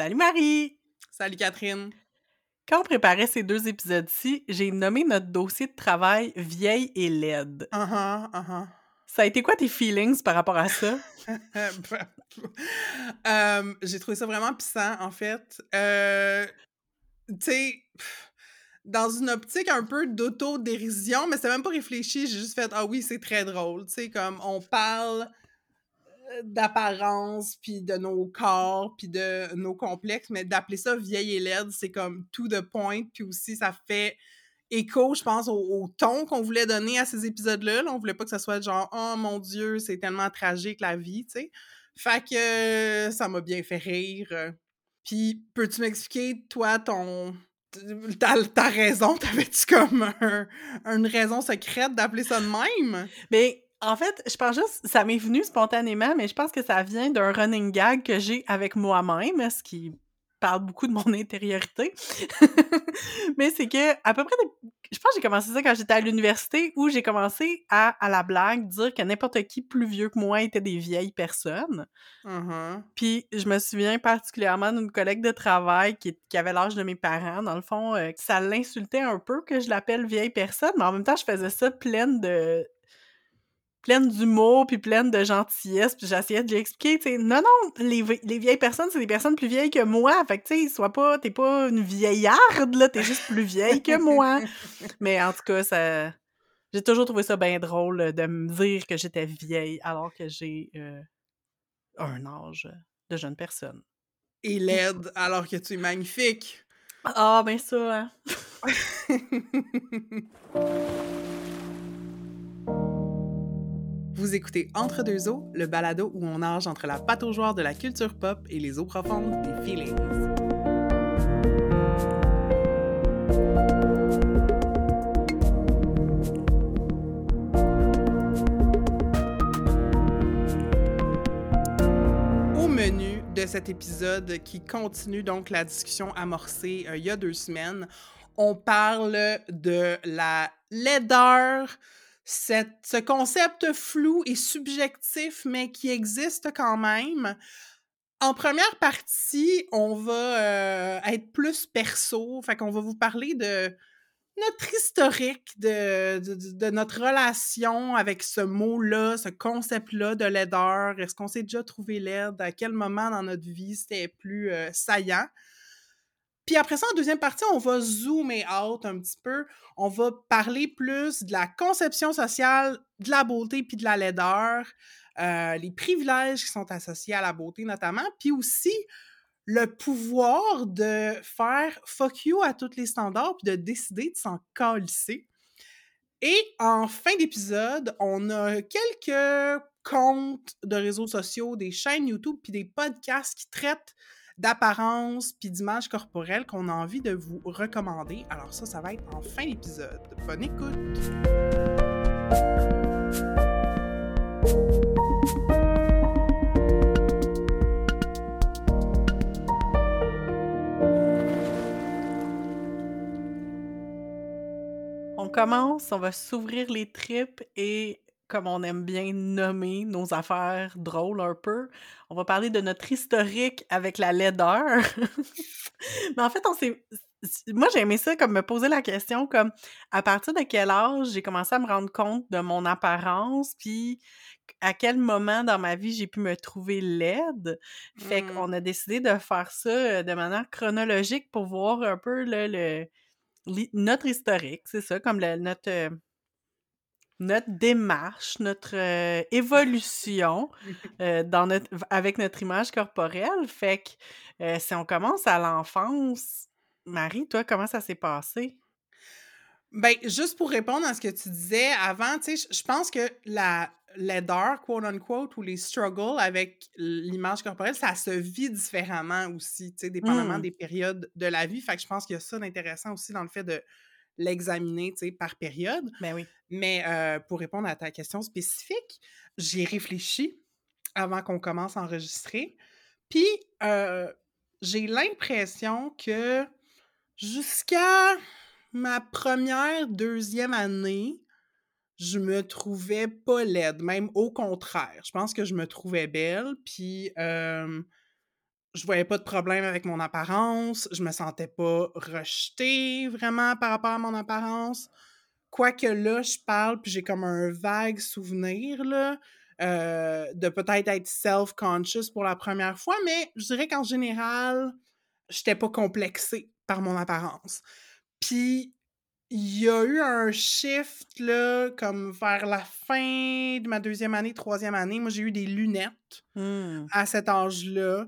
Salut Marie! Salut Catherine! Quand on préparait ces deux épisodes-ci, j'ai nommé notre dossier de travail vieille et laide. Uh-huh, uh-huh. Ça a été quoi tes feelings par rapport à ça? Euh, j'ai trouvé ça vraiment puissant, en fait. Euh, tu sais, dans une optique un peu d'autodérision, mais c'était même pas réfléchi, j'ai juste fait « Ah oui, c'est très drôle », tu sais, comme on parle d'apparence, puis de nos corps, puis de nos complexes, mais d'appeler ça vieille et laide, c'est comme tout de point, puis aussi ça fait écho, je pense, au, ton qu'on voulait donner à ces épisodes-là. On voulait pas que ça soit genre « Oh mon Dieu, c'est tellement tragique la vie », tu sais. Fait que ça m'a bien fait rire. Puis, peux-tu m'expliquer, toi, ton... Ta, ta raison, t'avais-tu comme une raison secrète d'appeler ça de même? Mais en fait, je pense juste, ça m'est venu spontanément, mais je pense que ça vient d'un running gag que j'ai avec moi-même, ce qui parle beaucoup de mon intériorité. mais c'est que, à peu près, je pense que j'ai commencé ça quand j'étais à l'université, où j'ai commencé à, à la blague, dire que n'importe qui plus vieux que moi était des vieilles personnes. Uh-huh. Puis je me souviens particulièrement d'une collègue de travail qui, qui avait l'âge de mes parents. Dans le fond, euh, ça l'insultait un peu que je l'appelle vieille personne, mais en même temps, je faisais ça pleine de pleine d'humour puis pleine de gentillesse puis j'essayais de lui expliquer tu sais non non les, les, vieilles personnes c'est des personnes plus vieilles que moi. Fait que tu sais sois pas t'es pas une vieillarde là t'es juste plus vieille que moi. Mais en tout cas ça j'ai toujours trouvé ça bien drôle de me dire que j'étais vieille alors que j'ai euh, un âge de jeune personne. Et laide alors que tu es magnifique. Ah ben ça hein? Vous écoutez Entre deux eaux, le balado où on nage entre la joueurs de la culture pop et les eaux profondes des feelings. Au menu de cet épisode qui continue donc la discussion amorcée euh, il y a deux semaines, on parle de la laideur, ce concept flou et subjectif, mais qui existe quand même. En première partie, on va euh, être plus perso, fait qu'on va vous parler de notre historique, de, de, notre relation avec ce mot-là, ce concept-là de laideur. Est-ce qu'on s'est déjà trouvé laide? À quel moment dans notre vie c'était plus euh, saillant? Puis après ça, en deuxième partie, on va zoomer out un petit peu. On va parler plus de la conception sociale de la beauté puis de la laideur, euh, les privilèges qui sont associés à la beauté notamment, puis aussi le pouvoir de faire fuck you à tous les standards puis de décider de s'en calisser. Et en fin d'épisode, on a quelques comptes de réseaux sociaux, des chaînes YouTube puis des podcasts qui traitent d'apparence puis d'image corporelle qu'on a envie de vous recommander. Alors ça, ça va être en fin d'épisode. Bonne écoute! On commence, on va s'ouvrir les tripes et comme on aime bien nommer nos affaires drôles un peu, on va parler de notre historique avec la laideur. Mais en fait, on s'est. Moi, j'ai aimé ça, comme me poser la question, comme à partir de quel âge j'ai commencé à me rendre compte de mon apparence, puis à quel moment dans ma vie j'ai pu me trouver laide. Fait mmh. qu'on a décidé de faire ça euh, de manière chronologique pour voir un peu le, notre historique, c'est ça, comme le, notre euh, notre démarche, notre euh, évolution euh, dans notre, avec notre image corporelle. Fait que euh, si on commence à l'enfance, Marie, toi, comment ça s'est passé? Ben, juste pour répondre à ce que tu disais avant, tu sais, je pense que la laideur, quote unquote, ou les struggles avec l'image corporelle, ça se vit différemment aussi, tu sais, dépendamment mmh. des périodes de la vie. Fait que je pense qu'il y a ça d'intéressant aussi dans le fait de l'examiner par période. Ben oui. Mais euh, pour répondre à ta question spécifique, j'ai réfléchi avant qu'on commence à enregistrer. Puis euh, j'ai l'impression que jusqu'à ma première, deuxième année, je me trouvais pas laide, même au contraire. Je pense que je me trouvais belle, puis euh, je voyais pas de problème avec mon apparence, je me sentais pas rejetée vraiment par rapport à mon apparence. Quoique là, je parle, puis j'ai comme un vague souvenir, là, euh, de peut-être être self-conscious pour la première fois, mais je dirais qu'en général, j'étais pas complexée par mon apparence. Puis, il y a eu un shift, là, comme vers la fin de ma deuxième année, troisième année. Moi, j'ai eu des lunettes Mmh. à cet âge-là.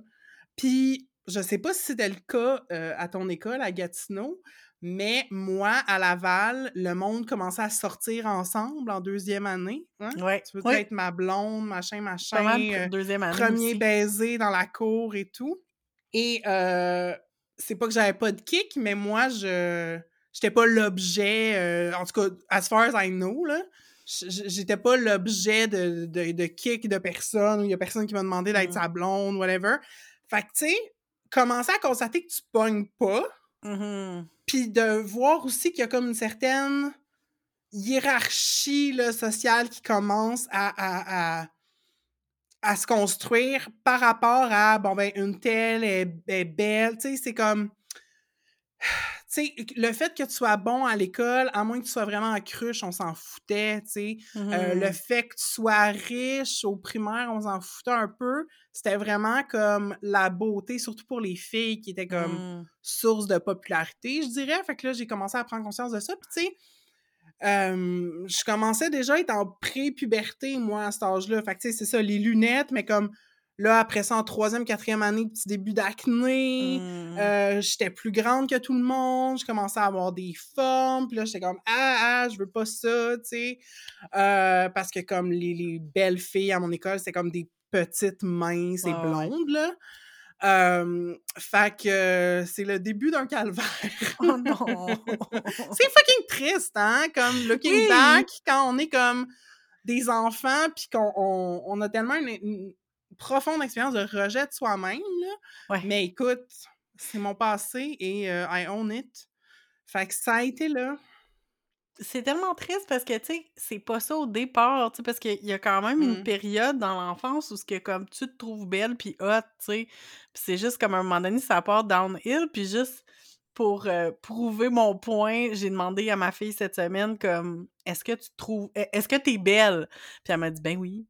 Puis, je sais pas si c'était le cas euh, à ton école, à Gatineau, mais moi, à Laval, le monde commençait à sortir ensemble en deuxième année. Hein? Ouais. Tu veux Oui. être ma blonde, machin, machin. Pas mal euh, deuxième année premier aussi. baiser dans la cour et tout. Et euh, c'est pas que j'avais pas de kick, mais moi, je j'étais pas l'objet, euh, en tout cas, as far as I know, là, j'étais pas l'objet de, de, de kick de personne, ou il y a personne qui m'a demandé d'être Mm. sa blonde, whatever. Fait que, tu sais, commencer à constater que tu pognes pas, Mhm. puis de voir aussi qu'il y a comme une certaine hiérarchie là, sociale qui commence à, à, à, à se construire par rapport à, bon, ben, une telle est, est belle, tu sais, c'est comme... Tu sais, le fait que tu sois bon à l'école, à moins que tu sois vraiment en cruche, on s'en foutait, tu sais. Euh, le Mhm. fait que tu sois riche au primaire, on s'en foutait un peu. C'était vraiment comme la beauté, surtout pour les filles, qui était comme Mhm. source de popularité, je dirais. Fait que là, j'ai commencé à prendre conscience de ça. Puis, tu sais, euh, je commençais déjà à être en pré-puberté, moi, à cet âge-là. Fait que, tu sais, c'est ça, les lunettes, mais comme là, après ça, en troisième, quatrième année, petit début d'acné. Mhm. Euh, j'étais plus grande que tout le monde, je commençais à avoir des formes, puis là, j'étais comme « Ah, ah, je veux pas ça », tu sais. Euh, parce que comme les, les belles filles à mon école, c'était comme des petites minces et blondes, là. Euh, fait que euh, c'est le début d'un calvaire. Oh non! c'est fucking triste, hein? Comme looking Oui. back, quand on est comme des enfants, puis qu'on on, on a tellement une, une profonde expérience de rejet de soi-même. Ouais. Mais écoute, c'est mon passé et euh, I own it. Fait que ça a été là. C'est tellement triste parce que, tu sais, c'est pas ça au départ, tu sais, parce qu'il y a quand même une Mm. période dans l'enfance où ce que comme tu te trouves belle puis hot, tu sais, puis c'est juste comme à un moment donné ça part downhill puis juste pour euh, prouver mon point, j'ai demandé à ma fille cette semaine comme est-ce que tu trouves est-ce que t'es belle? Puis elle m'a dit ben oui.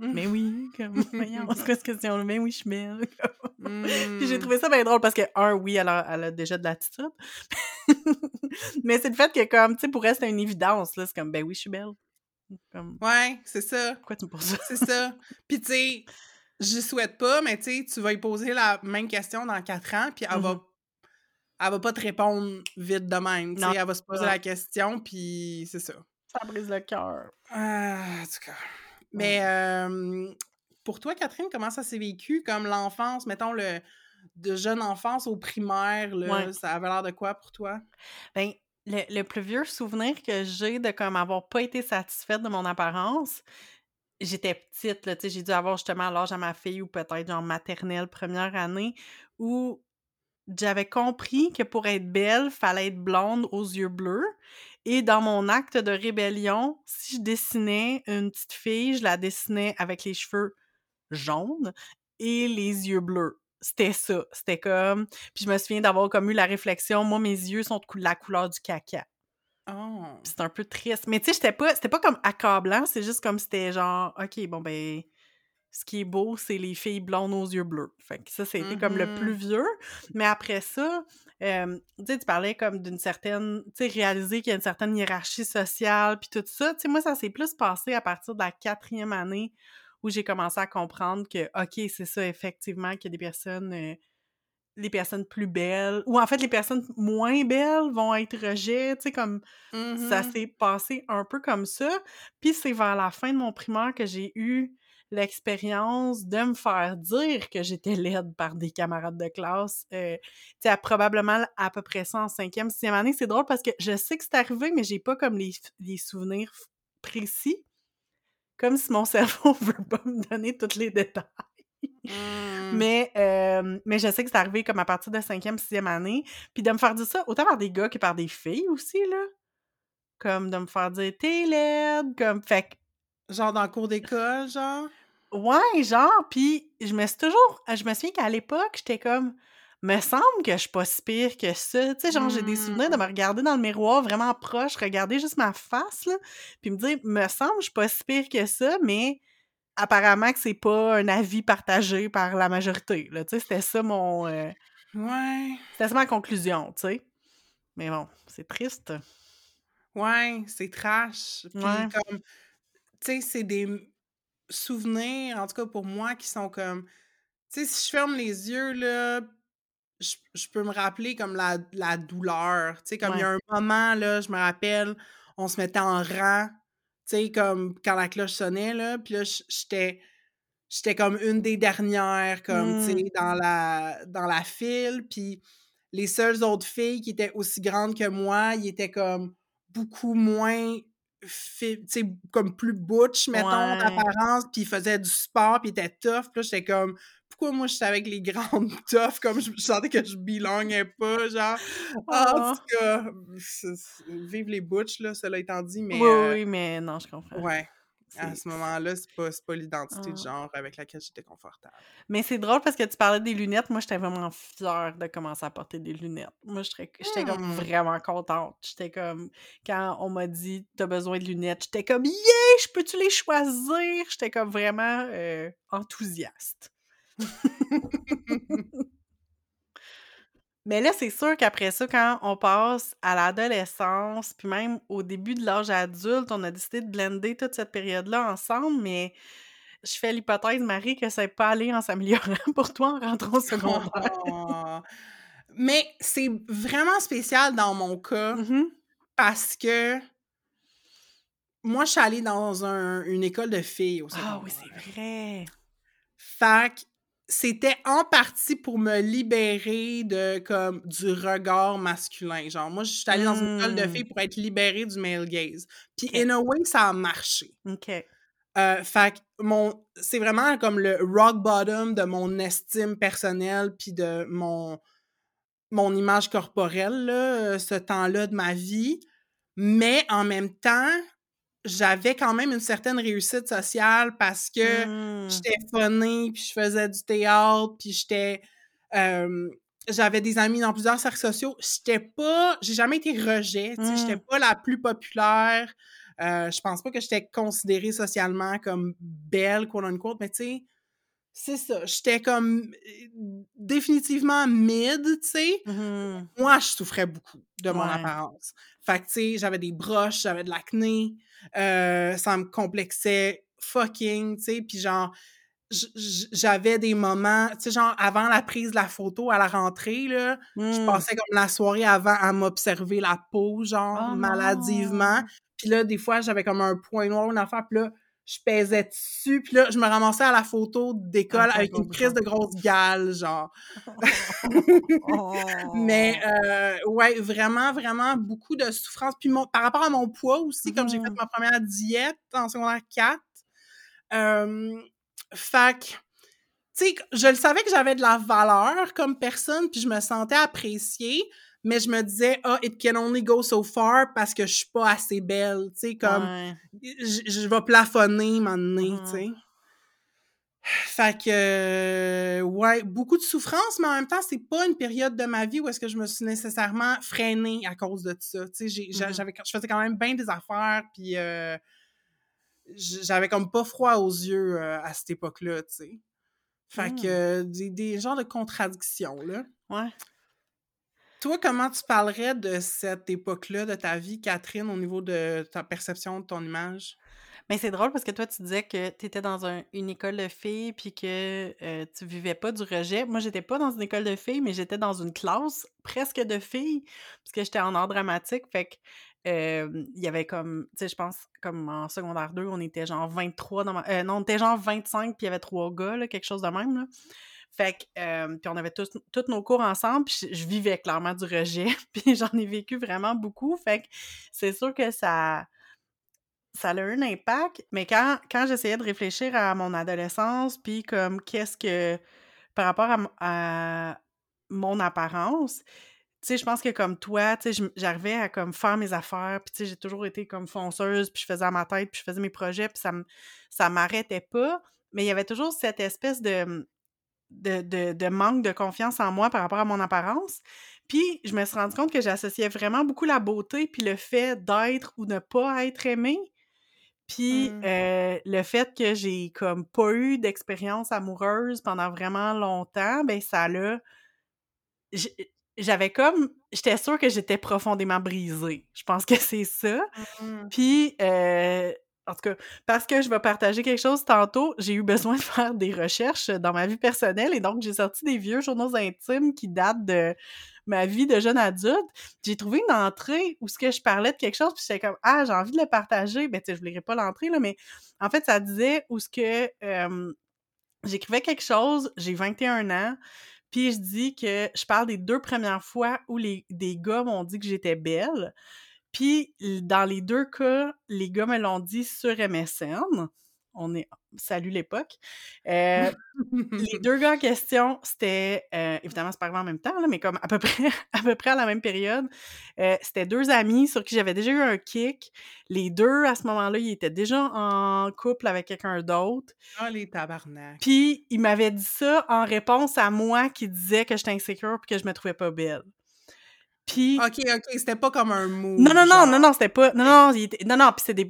Mais oui, comme voyons, c'est quoi cette question Ben oui, je suis belle. Puis j'ai Mm. trouvé ça bien drôle parce que, un, oui, elle a, elle a déjà de l'attitude. Mais c'est le fait que, comme, tu sais, pour elle, c'est une évidence, là. C'est comme, ben oui, je suis belle. Comme, Ouais, c'est ça. pourquoi tu me poses ça? C'est ça. Puis, tu sais, je souhaite pas, mais tu sais, tu vas y poser la même question dans quatre ans, puis elle va Mhm. elle va pas te répondre vite de même. Non, elle va se poser la question, puis c'est ça. Ça brise le cœur. Ah, en tout cas. Mais euh, pour toi, Catherine, comment ça s'est vécu? Comme l'enfance, mettons le de jeune enfance au primaire, là, Ouais. ça avait l'air de quoi pour toi? Ben, le, le plus vieux souvenir que j'ai de comme avoir pas été satisfaite de mon apparence, j'étais petite, là, j'ai dû avoir justement l'âge à ma fille ou peut-être genre maternelle première année où j'avais compris que pour être belle, fallait être blonde aux yeux bleus. Et dans mon acte de rébellion, si je dessinais une petite fille, je la dessinais avec les cheveux jaunes et les yeux bleus. C'était ça. C'était comme. Puis je me souviens d'avoir comme eu la réflexion, moi, mes yeux sont de cou- la couleur du caca. Oh. C'est un peu triste. Mais tu sais, j'étais pas, c'était pas comme accablant, c'est juste comme c'était genre, OK, bon, ben, ce qui est beau, c'est les filles blondes aux yeux bleus. Fait que ça, c'était comme le Mhm. plus vieux. Mais après ça, euh, tu sais, tu parlais comme d'une certaine, tu sais, réaliser qu'il y a une certaine hiérarchie sociale, puis tout ça. Tu sais, moi, ça s'est plus passé à partir de la quatrième année où j'ai commencé à comprendre que, OK, c'est ça, effectivement, qu'il y a des personnes. euh, les personnes plus belles, ou en fait, les personnes moins belles vont être rejetées, tu sais, comme ça Mhm. s'est passé un peu comme ça. Puis c'est vers la fin de mon primaire que j'ai eu l'expérience de me faire dire que j'étais laide par des camarades de classe. Euh, tu sais, probablement à peu près ça en cinquième, sixième année. C'est drôle parce que je sais que c'est arrivé, mais j'ai pas comme les, les souvenirs précis. Comme si mon cerveau veut pas me donner tous les détails. Mm. Mais, euh, mais je sais que c'est arrivé comme à partir de cinquième, sixième année. Puis de me faire dire ça autant par des gars que par des filles aussi, là. Comme de me faire dire « t'es laide », comme... Fait que Genre dans le cours d'école, genre? Ouais, genre, puis je me suis toujours je me souviens qu'à l'époque, j'étais comme: «Me semble que je suis pas si pire que ça». Tu sais, genre, j'ai des souvenirs de Mmh. me regarder dans le miroir vraiment proche, regarder juste ma face, là, puis me dire: «Me semble que je suis pas si pire que ça», mais apparemment que c'est pas un avis partagé par la majorité, là. Tu sais, c'était ça mon, heu, Ouais, c'était ça ma conclusion, tu sais. Mais bon, c'est triste. ouais, c'est trash. Puis Ouais, comme, tu sais, c'est des souvenirs, en tout cas pour moi, qui sont comme tu sais, si je ferme les yeux, là, je je peux me rappeler comme la la douleur. Tu sais, comme il y a un moment, là, je me rappelle, on se mettait en rang, tu sais, comme quand la cloche sonnait, là, puis là, j'étais J'étais comme une des dernières, comme, tu sais, Mmh. dans la dans la file, puis les seules autres filles qui étaient aussi grandes que moi, ils étaient comme beaucoup moins sais, comme plus butch, mettons, Ouais. d'apparence, puis ils faisaient du sport, puis ils étaient tough, puis là, j'étais comme: «Pourquoi moi, j'étais avec les grandes tough?» comme je je sentais que je belongais pas, genre? Ah, en Oh! tout cas, vive les butch, là, cela étant dit, mais oui, heu, oui, mais non, je comprends. ouais. À ce moment-là, c'est pas pas l'identité de ah. genre avec laquelle j'étais confortable. Mais c'est drôle parce que tu parlais des lunettes. Moi, j'étais vraiment fière de commencer à porter des lunettes. Moi, j'étais j'étais comme Mmh. vraiment contente. J'étais comme quand on m'a dit: «Tu as besoin de lunettes», j'étais comme: «Yeah! Je peux-tu les choisir?» J'étais comme vraiment, heu, enthousiaste. Mais là, c'est sûr qu'après ça, quand on passe à l'adolescence, puis même au début de l'âge adulte, on a décidé de blender toute cette période-là ensemble, mais je fais l'hypothèse, Marie, que ça n'est pas allé en s'améliorant pour toi en rentrant au secondaire. Ah! Mais c'est vraiment spécial dans mon cas Mmh parce que moi, je suis allée dans un une école de filles au Ah oui, c'est vrai! Fait que c'était en partie pour me libérer de comme du regard masculin. Genre, moi, je suis allée dans une école de Mmh. filles pour être libérée du male gaze. Puis in a way, ça a marché. OK. Heu, fait que mon c'est vraiment comme le rock bottom de mon estime personnelle puis de mon mon image corporelle là, heu, ce temps-là de ma vie. Mais en même temps, j'avais quand même une certaine réussite sociale parce que Mmh. j'étais phonée, puis je faisais du théâtre, puis j'étais, j'avais des amis dans plusieurs cercles sociaux. J'étais pas j'ai jamais été rejet, sais, j'étais Mmh. pas la plus populaire. Heu, je pense pas que j'étais considérée socialement comme «belle» quote unquote, mais tu sais, c'est ça, j'étais comme, définitivement mid, tu sais? Mmh Moi, je souffrais beaucoup de mon Ouais. apparence. Fait que, tu sais, j'avais des broches, j'avais de l'acné, ça me complexait fucking, tu sais, puis genre, j'avais des moments, tu sais, genre, avant la prise de la photo à la rentrée, là, je Mmh. passais comme la soirée avant à m'observer la peau, genre, Oh maladivement. Puis là, des fois, j'avais comme un point noir ou une affaire, puis là, je pesais dessus, puis là, je me ramassais à la photo d'école Avec une crise de grosse gale, genre. Mais Oh! heu, ouais, vraiment, vraiment beaucoup de souffrance. Puis mon par rapport à mon poids aussi, comme j'ai fait Mmh ma première diète en secondaire 4, hem, fait que, tu sais, je le savais que j'avais de la valeur comme personne, puis je me sentais appréciée, mais je me disais: «Ah, it can only go so far parce que je suis pas assez belle», tu sais, comme, Ouais. je vais plafonner donné, tu sais? Fait que, euh, ouais, beaucoup de souffrance, mais en même temps, c'est pas une période de ma vie où est-ce que je me suis nécessairement freinée à cause de ça. Tu sais, j'ai j'a Mmh j'avais je faisais quand même bien des affaires, puis heu, j j'avais comme pas froid aux yeux, heu, à cette époque-là, tu sais. Fait que, des des genres de contradictions, là. Ouais. Toi, comment tu parlerais de cette époque-là de ta vie, Catherine, au niveau de ta perception de ton image? Mais c'est drôle parce que toi, tu disais que tu étais dans un une école de filles puis que, heu, tu vivais pas du rejet. Moi, j'étais pas dans une école de filles, mais j'étais dans une classe presque de filles, parce que j'étais en art dramatique. Fait que, hem, il y avait comme, tu sais, je pense comme en secondaire 2, on était genre 23 dans ma heu, non, on était genre 25 puis il y avait 3 gars, là, quelque chose de même, là. Fait que, puis on avait tous nos cours ensemble, puis je vivais clairement du rejet, puis j'en ai vécu vraiment beaucoup. Fait que c'est sûr que ça ça a un impact, mais quand quand j'essayais de réfléchir à mon adolescence, puis comme qu'est-ce que par rapport à mon apparence, tu sais, je pense que comme toi, tu sais, j'arrivais à comme faire mes affaires, puis tu sais, j'ai toujours été comme fonceuse, puis je faisais à ma tête, puis je faisais mes projets, puis ça me ça m'arrêtait pas. mais il y avait toujours cette espèce de, de de de manque de confiance en moi par rapport à mon apparence. Puis je me suis rendue compte que j'associais vraiment beaucoup la beauté puis le fait d'être ou ne pas être aimée. Puis, Mmh. heu, le fait que j'ai comme pas eu d'expérience amoureuse pendant vraiment longtemps, ben ça l'a j'avais comme j'étais sûre que j'étais profondément brisée. Je pense que c'est ça. Mmh. Puis, heu, en tout cas, parce que je vais partager quelque chose tantôt, j'ai eu besoin de faire des recherches dans ma vie personnelle et donc j'ai sorti des vieux journaux intimes qui datent de ma vie de jeune adulte. J'ai trouvé une entrée où ce que je parlais de quelque chose, puis j'étais comme ah, j'ai envie de le partager. Ben, tu sais, je lirai pas l'entrée là, mais en fait, ça disait où ce que j'écrivais quelque chose, j'ai 21 ans, puis je dis que je parle des 2 premières fois où les des gars m'ont dit que j'étais belle. Puis dans les 2 cas, les gars me l'ont dit sur MSN. On est salut l'époque. Heu, les 2 gars en question, c'était, heu, évidemment, c'est pas arrivé en même temps, là, mais comme à peu près à peu près à la même période. Heu, c'était 2 amis sur qui j'avais déjà eu un kick. Les 2, à ce moment-là, ils étaient déjà en couple avec quelqu'un d'autre. Ah, les tabarnak! Puis ils m'avaient dit ça en réponse à moi qui disais que j'étais insécure puis que je me trouvais pas belle. Puis OK, OK, c'était pas comme un move, non, non, non, genre. non, non, c'était pas non, non, non, non, puis c'est des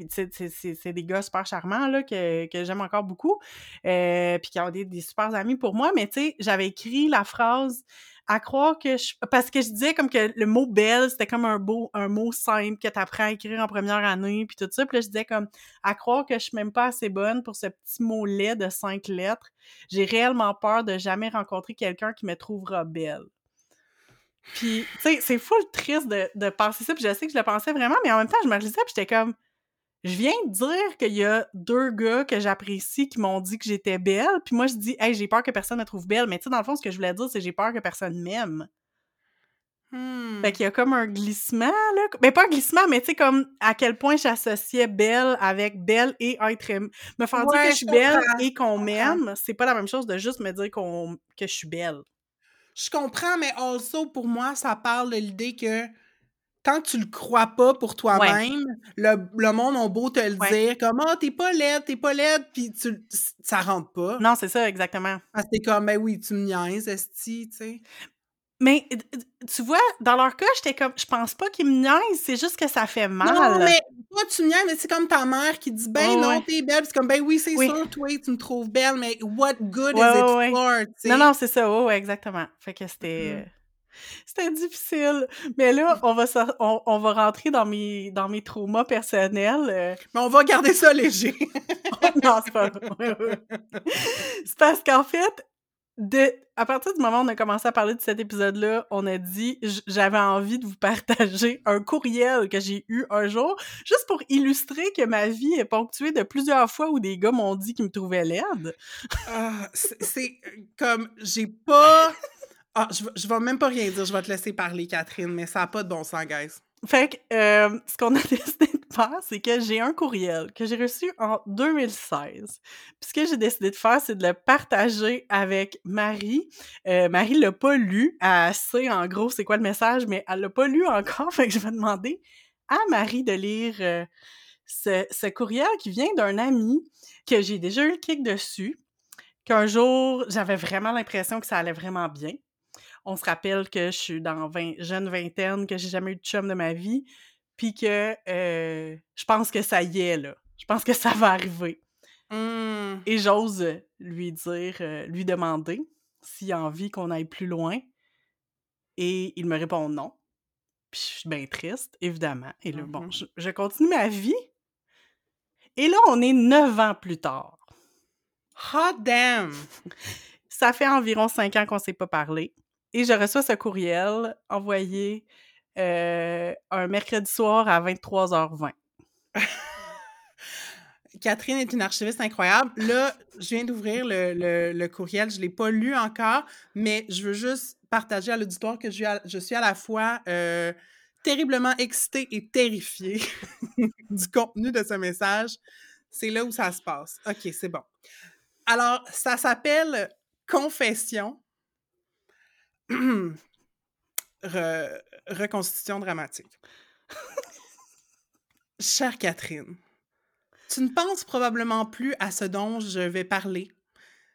c'est des gars super charmants, là, que que j'aime encore beaucoup, heu, puis qui ont des des super amis pour moi, mais tu sais, j'avais écrit la phrase à croire que je parce que je disais comme que le mot belle, c'était comme un beau un mot simple que tu apprends à écrire en première année puis tout ça, puis là, je disais comme à croire que je suis même pas assez bonne pour ce petit mot laid de 5 lettres. J'ai réellement peur de jamais rencontrer quelqu'un qui me trouvera belle. Puis, tu sais, c'est full triste de de penser ça, puis je sais que je le pensais vraiment, mais en même temps, je me le disais, puis j'étais comme: «Je viens de dire qu'il y a 2 gars que j'apprécie qui m'ont dit que j'étais belle, puis moi je dis: "Hey, j'ai peur que personne me trouve belle"», mais tu sais, dans le fond, ce que je voulais dire, c'est: «J'ai peur que personne m'aime». Mmh. Fait qu'il y a comme un glissement, là, mais pas un glissement, mais tu sais, comme à quel point j'associais belle avec belle et être aim me faire dire que je suis belle et qu'on m'aime, c'est pas la même chose de juste me dire qu'on que je suis belle. Je comprends, mais also pour moi, ça parle de l'idée que tant que tu le crois pas pour Ouais. toi-même, le le monde ont beau te le Ouais. dire comme: «Ah, tu es pas laide, tu es pas laide», puis tu ça rentre pas. Non, c'est ça, exactement. Es comme: «Ben oui, tu me niaises, esti», tu sais? Mais tu vois, dans leur cas, j'étais comme: «Je pense pas qu'ils me niaisent, c'est juste que ça fait Non, mal». mais toi, tu me niaises, mais c'est comme ta mère qui dit: «Ben non, ouais. tu es belle», c'est comme: «Ben oui, c'est Oui. sûr, toi, tu me trouves belle, mais what good Ouais, is it ouais, ouais. for?» Tu Non, non, c'est ça, ouais, exactement. Fait que c'était, Mmh. heu, c'était difficile. Mais là, on va on on va rentrer dans mes dans mes traumas personnels, heu Mais on va garder ça léger. non, c'est pas vrai. C'est parce qu'en fait, de à partir du moment où on a commencé à parler de cet épisode-là, on a dit j'avais envie de vous partager un courriel que j'ai eu un jour, juste pour illustrer que ma vie est ponctuée de plusieurs fois où des gars m'ont dit qu'ils me trouvaient laide. Ah, c'est heu, comme j'ai pas ah, je je vais même pas rien dire, je vais te laisser parler, Catherine, mais ça a pas de bon sens, guys. Fait que, hem, ce qu'on a décidé de c'est que j'ai un courriel que j'ai reçu en 2016. Puis ce que j'ai décidé de faire, c'est de le partager avec Marie. Heu, Marie l'a pas lu. Elle sait en gros c'est quoi le message, mais elle l'a pas lu encore, fait je vais demander à Marie de lire, heu, ce courriel qui vient d'un ami que j'ai déjà eu le kick dessus, qu'un jour, j'avais vraiment l'impression que ça allait vraiment bien. On se rappelle que je suis dans vingt jeune vingtaine, que j'ai jamais eu de chum de ma vie, puis que, heu, je pense que ça y est, là. Je pense que ça va arriver Mmh. et j'ose, lui dire, heu, lui demander s'il a envie qu'on aille plus loin et il me répond: «Non». Puis je suis bien triste, évidemment et là, Mmh bon, mh. je je continue ma vie et là, on est 9 ans plus tard. Hot damn! Ça fait environ 5 ans qu'on s'est pas parlé et je reçois ce courriel envoyé, heu, un mercredi soir à 23:20. Catherine est une archiviste incroyable. Là, je viens d'ouvrir le courriel, je l'ai pas lu encore, mais je veux juste partager à l'auditoire que je suis à la fois, heu, terriblement excitée et terrifiée du contenu de ce message. C'est là où ça se passe. OK, c'est bon. Alors, ça s'appelle Confession. reconstitution dramatique. Chère Catherine, tu ne penses probablement plus à ce dont je vais parler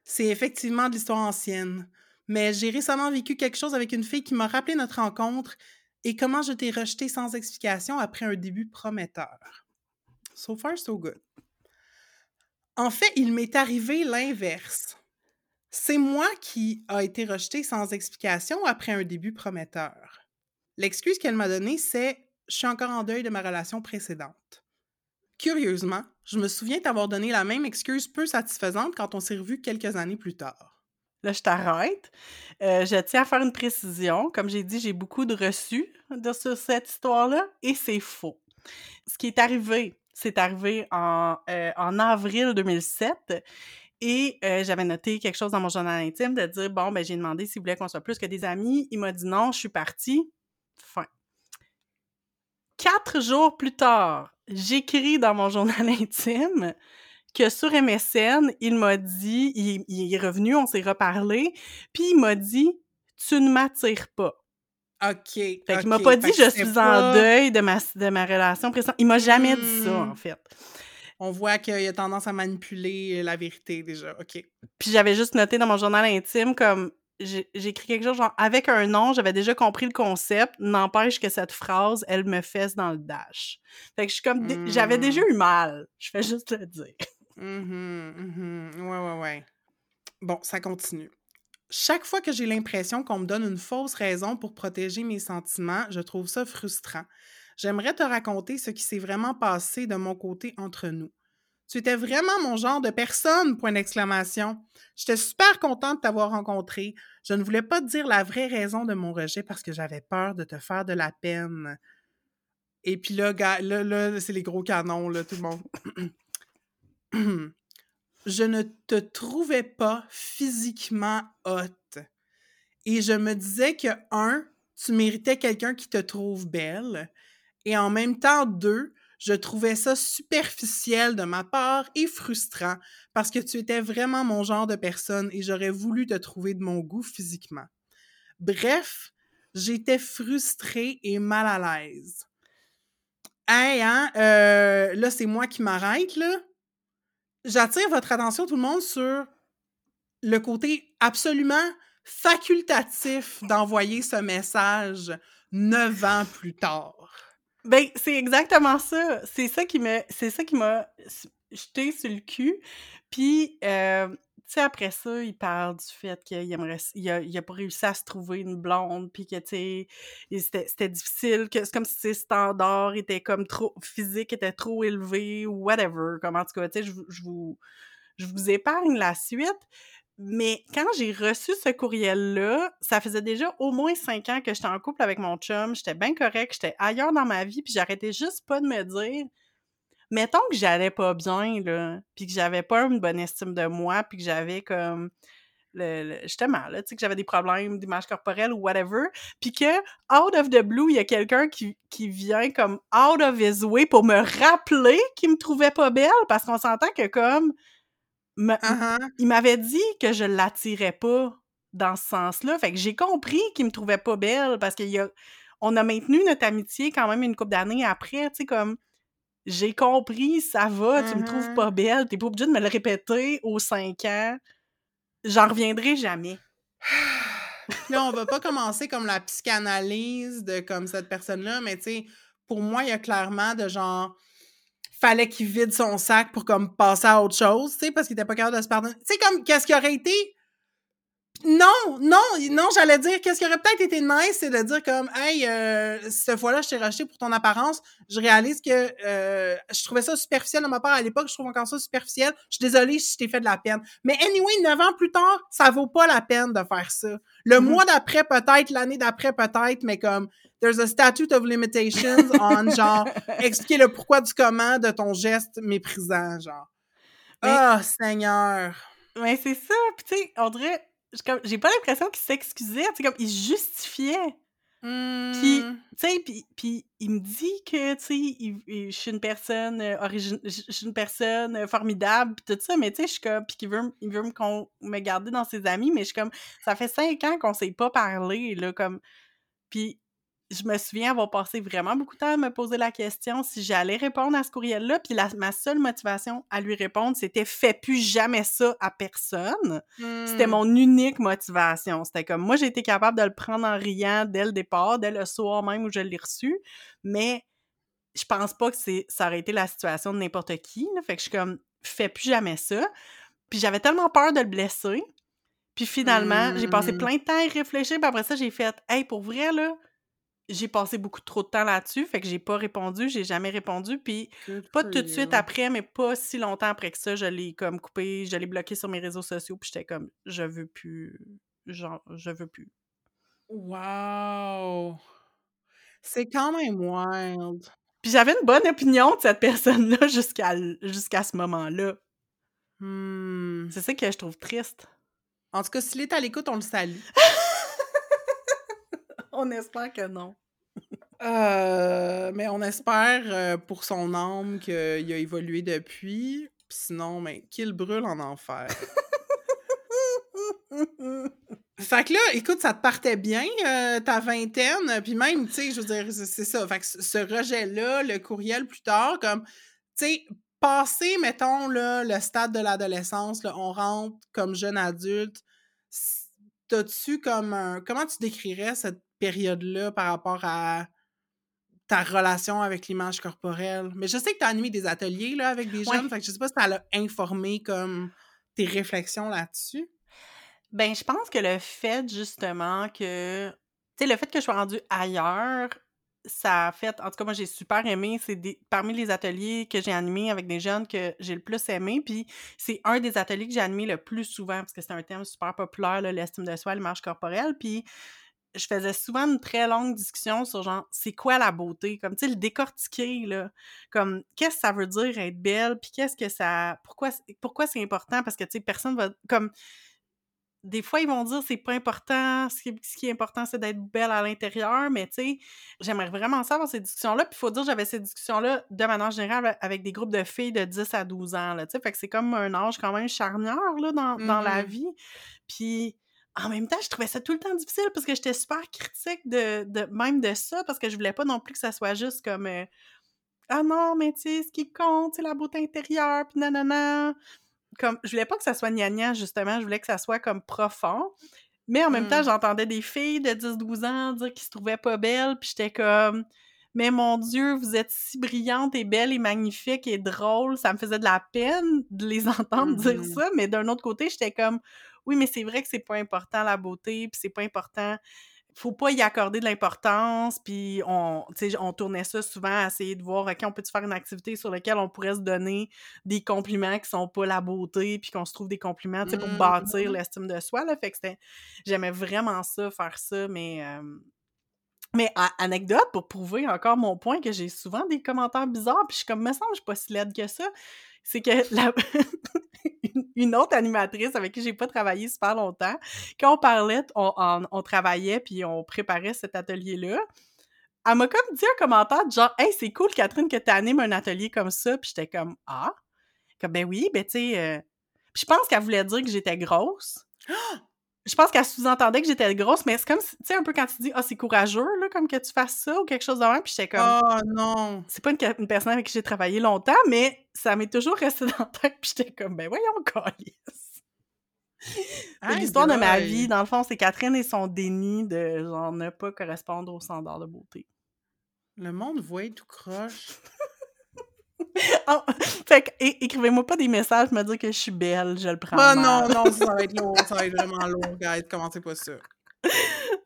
c'est effectivement de l'histoire ancienne. Mais j'ai récemment vécu quelque chose avec une fille qui m'a rappelé notre rencontre et comment je t'ai rejeté sans explication après un début prometteur. So far, so good. En fait, il m'est arrivé l'inverse. C'est moi qui a été rejetée sans explication après un début prometteur. L'excuse qu'elle m'a donnée, c'est je suis encore en deuil de ma relation précédente. Curieusement, je me souviens t'avoir donné la même excuse peu satisfaisante quand on s'est revus quelques années plus tard. Là, je t'arrête. Euh, je tiens à faire une précision. Comme j'ai dit, j'ai beaucoup de reçus de, sur cette histoire-là et c'est faux. Ce qui est arrivé, c'est arrivé en, euh, avril 2007 et euh, j'avais noté quelque chose dans mon journal intime de dire bon, ben j'ai demandé s'il voulait qu'on soit plus que des amis. Il m'a dit non, je suis partie. Fin. Quatre jours plus tard, j'écris dans mon journal intime que sur MSN, il m'a dit, il, est revenu, on s'est reparlé, puis il m'a dit Tu ne m'attires pas. OK. Fait qu'il m'a pas dit je suis en deuil de ma, de ma relation précédente. Il m'a jamais dit ça, Hmm. en fait. On voit qu'il a tendance à manipuler la vérité déjà. OK. Puis j'avais juste noté dans mon journal intime comme j'ai écrit quelque chose genre avec un nom, j'avais déjà compris le concept, n'empêche que cette phrase, elle me fesse dans le dash. Fait que je suis comme j'avais déjà Hmm. eu mal, je fais juste le dire. Mhm, mhm. Ouais, ouais, ouais. Bon, ça continue. Chaque fois que j'ai l'impression qu'on me donne une fausse raison pour protéger mes sentiments, je trouve ça frustrant. J'aimerais te raconter ce qui s'est vraiment passé de mon côté entre nous. Tu étais vraiment mon genre de personne, point d'exclamation. J'étais super contente de t'avoir rencontré. Je ne voulais pas te dire la vraie raison de mon rejet parce que j'avais peur de te faire de la peine. Et puis là, c'est les gros canons, là, tout le monde. je ne te trouvais pas physiquement hot. Et je me disais que, un, tu méritais quelqu'un qui te trouve belle. Et en même temps, deux, je trouvais ça superficiel de ma part et frustrant parce que tu étais vraiment mon genre de personne et j'aurais voulu te trouver de mon goût physiquement. Bref, j'étais frustrée et mal à l'aise. Hey, hein, euh, là, c'est moi qui m'arrête, là j'attire votre attention, tout le monde, sur le côté absolument facultatif d'envoyer ce message neuf ans plus tard. Ben, c'est exactement ça. C'est ça qui me, c'est ça qui m'a jeté sur le cul. Puis, euh, tu sais, après ça, il parle du fait qu'il aimerait, il a, pas réussi à se trouver une blonde, puis que, tu sais, c'était difficile, que c'est comme si ses standards étaient comme trop, physiques étaient trop élevés, ou whatever, comme en tout cas, tu sais, je, je vous, je vous épargne la suite. Mais quand j'ai reçu ce courriel-là, ça faisait déjà au moins cinq ans que j'étais en couple avec mon chum, j'étais bien correct, j'étais ailleurs dans ma vie, puis j'arrêtais juste pas de me dire, mettons que j'allais pas bien, là, puis que j'avais pas une bonne estime de moi, puis que j'avais comme, le, le- justement, là, tu sais, que j'avais des problèmes d'image corporelle ou whatever, puis que, out of the blue, il y a quelqu'un qui, qui vient comme out of his way pour me rappeler qu'il me trouvait pas belle, parce qu'on s'entend que comme, me- Uh-huh. il m'avait dit que je l'attirais pas dans ce sens-là. Fait que j'ai compris qu'il me trouvait pas belle parce qu'il y a on a maintenu notre amitié quand même une couple d'années après, tu sais comme j'ai compris, ça va, tu me trouves Mhm. pas belle, t'es pas obligé de me le répéter aux cinq ans. J'en reviendrai jamais. Là, on va pas commencer comme la psychanalyse de comme cette personne-là, mais tu sais, pour moi, il y a clairement de genre fallait qu'il vide son sac pour comme passer à autre chose, tu sais, parce qu'il était pas capable de se pardonner. Tu sais, comme qu'est-ce qui aurait été? Non, non, non, j'allais dire, qu'est-ce qui aurait peut-être été nice, c'est de dire comme, hey, euh, cette fois-là, je t'ai racheté pour ton apparence. Je réalise que euh, je trouvais ça superficiel de ma part à l'époque, je trouve encore ça superficiel. Je suis désolée si je t'ai fait de la peine. Mais anyway, neuf ans plus tard, ça vaut pas la peine de faire ça. Le Mhm. mois d'après, peut-être, l'année d'après, peut-être, mais comme, there's a statute of limitations on, genre, expliquer le pourquoi du comment de ton geste méprisant, genre. Ah, Seigneur. Mais c'est ça, puis tu sais, on dirait j'ai pas l'impression qu'il s'excusait, tu sais comme il justifiait. Puis, Hmm. tu sais, puis, puis il me dit que, tu sais, je suis une personne euh, origine, je suis une personne euh, formidable, puis tout ça, mais tu sais, je suis comme, puis qu'il veut, il veut me, con- me garder dans ses amis, mais je suis comme, ça fait cinq ans qu'on s'est pas parlé, là, comme, puis je me souviens avoir passé vraiment beaucoup de temps à me poser la question si j'allais répondre à ce courriel-là. Puis ma seule motivation à lui répondre, c'était fais plus jamais ça à personne. C'était Mmh. mon unique motivation. C'était comme moi, j'ai été capable de le prendre en riant dès le départ, dès le soir même où je l'ai reçu. Mais je pense pas que c'est ça aurait été la situation de n'importe qui. Là. Fait que je suis comme fais plus jamais ça. Puis j'avais tellement peur de le blesser. Puis finalement, j'ai passé Mmh. plein de temps à y réfléchir. Puis après ça, j'ai fait Hey, pour vrai, là, j'ai passé beaucoup trop de temps là-dessus, fait que j'ai pas répondu, j'ai jamais répondu, puis pas tout de suite après, mais pas si longtemps après que ça, je l'ai comme coupé, je l'ai bloqué sur mes réseaux sociaux, puis j'étais comme je veux plus, genre je veux plus. Wow! C'est quand même wild. Puis j'avais une bonne opinion de cette personne-là jusqu'à jusqu'à ce moment-là. Mmh. C'est ça que je trouve triste. En tout cas, s'il est à l'écoute, on le salue. On espère que non. Euh, mais on espère euh, pour son âme qu'il a évolué depuis. Puis sinon, ben, qu'il brûle en enfer. Fait que là, écoute, ça te partait bien, euh, ta vingtaine, puis même, tu sais, je veux dire, c'est ça. Fait que ce rejet-là, le courriel plus tard, comme, tu sais, passer, mettons, là, le stade de l'adolescence, on rentre comme jeune adulte, t'as-tu comme un... Comment tu décrirais cette période-là par rapport à ta relation avec l'image corporelle? Mais je sais que t'as animé des ateliers, là, avec des Ouais. jeunes, fait que je sais pas si ça l'a informé, comme, tes réflexions là-dessus. Ben, je pense que le fait justement que, tu sais, le fait que je sois rendue ailleurs, ça a fait, en tout cas, moi, j'ai super aimé. C'est des- parmi les ateliers que j'ai animés avec des jeunes que j'ai le plus aimé. Puis c'est un des ateliers que j'ai animé le plus souvent parce que c'est un thème super populaire, l'estime de soi, l'image corporelle. Puis je faisais souvent une très longue discussion sur genre, c'est quoi la beauté? Comme, tu sais, le décortiquer, là. Comme, qu'est-ce que ça veut dire être belle? Puis qu'est-ce que ça. Pourquoi, c'est- pourquoi c'est important? Parce que, tu sais, personne va. Comme, des fois, ils vont dire c'est pas important, ce qui, est- ce qui est important, c'est d'être belle à l'intérieur, mais tu sais, j'aimerais vraiment ça avoir ces discussions-là. Puis il faut dire, j'avais ces discussions-là de manière générale avec des groupes de filles de 10 à 12 ans, là, tu sais. Fait que c'est comme un âge quand même charnière, là, dans, dans la Mhm. vie. Puis en même temps, je trouvais ça tout le temps difficile parce que j'étais super critique de, de même de ça, parce que je voulais pas non plus que ça soit juste comme euh, Ah non, mais tu sais, ce qui compte, c'est la beauté intérieure, puis nanana. Comme, je voulais pas que ça soit gnagnan, justement, je voulais que ça soit comme profond. Mais en même temps, Mm. j'entendais des filles de 10-12 ans dire qu'ils se trouvaient pas belles, puis j'étais comme Mais mon Dieu, vous êtes si brillantes et belles et magnifiques et drôles. Ça me faisait de la peine de les entendre dire Mhm. ça, mais d'un autre côté, j'étais comme Oui, mais c'est vrai que c'est pas important la beauté, puis c'est pas important faut pas y accorder de l'importance, puis on, on tournait ça souvent à essayer de voir, OK, on peut-tu faire une activité sur laquelle on pourrait se donner des compliments qui sont pas la beauté, puis qu'on se trouve des compliments, tu sais, pour bâtir Mhm. l'estime de soi, là, fait que c'était... J'aimais vraiment ça, faire ça, mais... euh, Mais anecdote, pour prouver encore mon point, que j'ai souvent des commentaires bizarres, puis je suis comme, me semble, je suis pas si laide que ça, c'est que la... une- autre animatrice avec qui j'ai pas travaillé super longtemps, quand on parlait, on, travaillait puis on préparait cet atelier-là, elle m'a comme dit un commentaire genre Hey, c'est cool, Catherine, que tu animes un atelier comme ça. Puis j'étais comme Ah, comme ben oui, ben tu sais. euh, je pense qu'elle voulait dire que j'étais grosse. Je pense qu'elle sous-entendait que j'étais grosse, mais c'est comme, tu sais, un peu quand tu dis Ah, c'est courageux, là, comme que tu fasses ça ou quelque chose de même. Puis j'étais comme Oh non! c'est pas une, personne avec qui j'ai travaillé longtemps, mais ça m'est toujours resté dans la tête. Puis j'étais comme, ben voyons, calice. C'est l'histoire de ma vie. Dans le fond, c'est Catherine et son déni de genre ne pas correspondre aux standards de beauté. Le monde voit tout croche. Oh, fait que, é- écrivez-moi pas des messages me dire que je suis belle, je le prends Ah mal. non, non, ça va être lourd, ça va être vraiment lourd, guys. Commencez pas ça.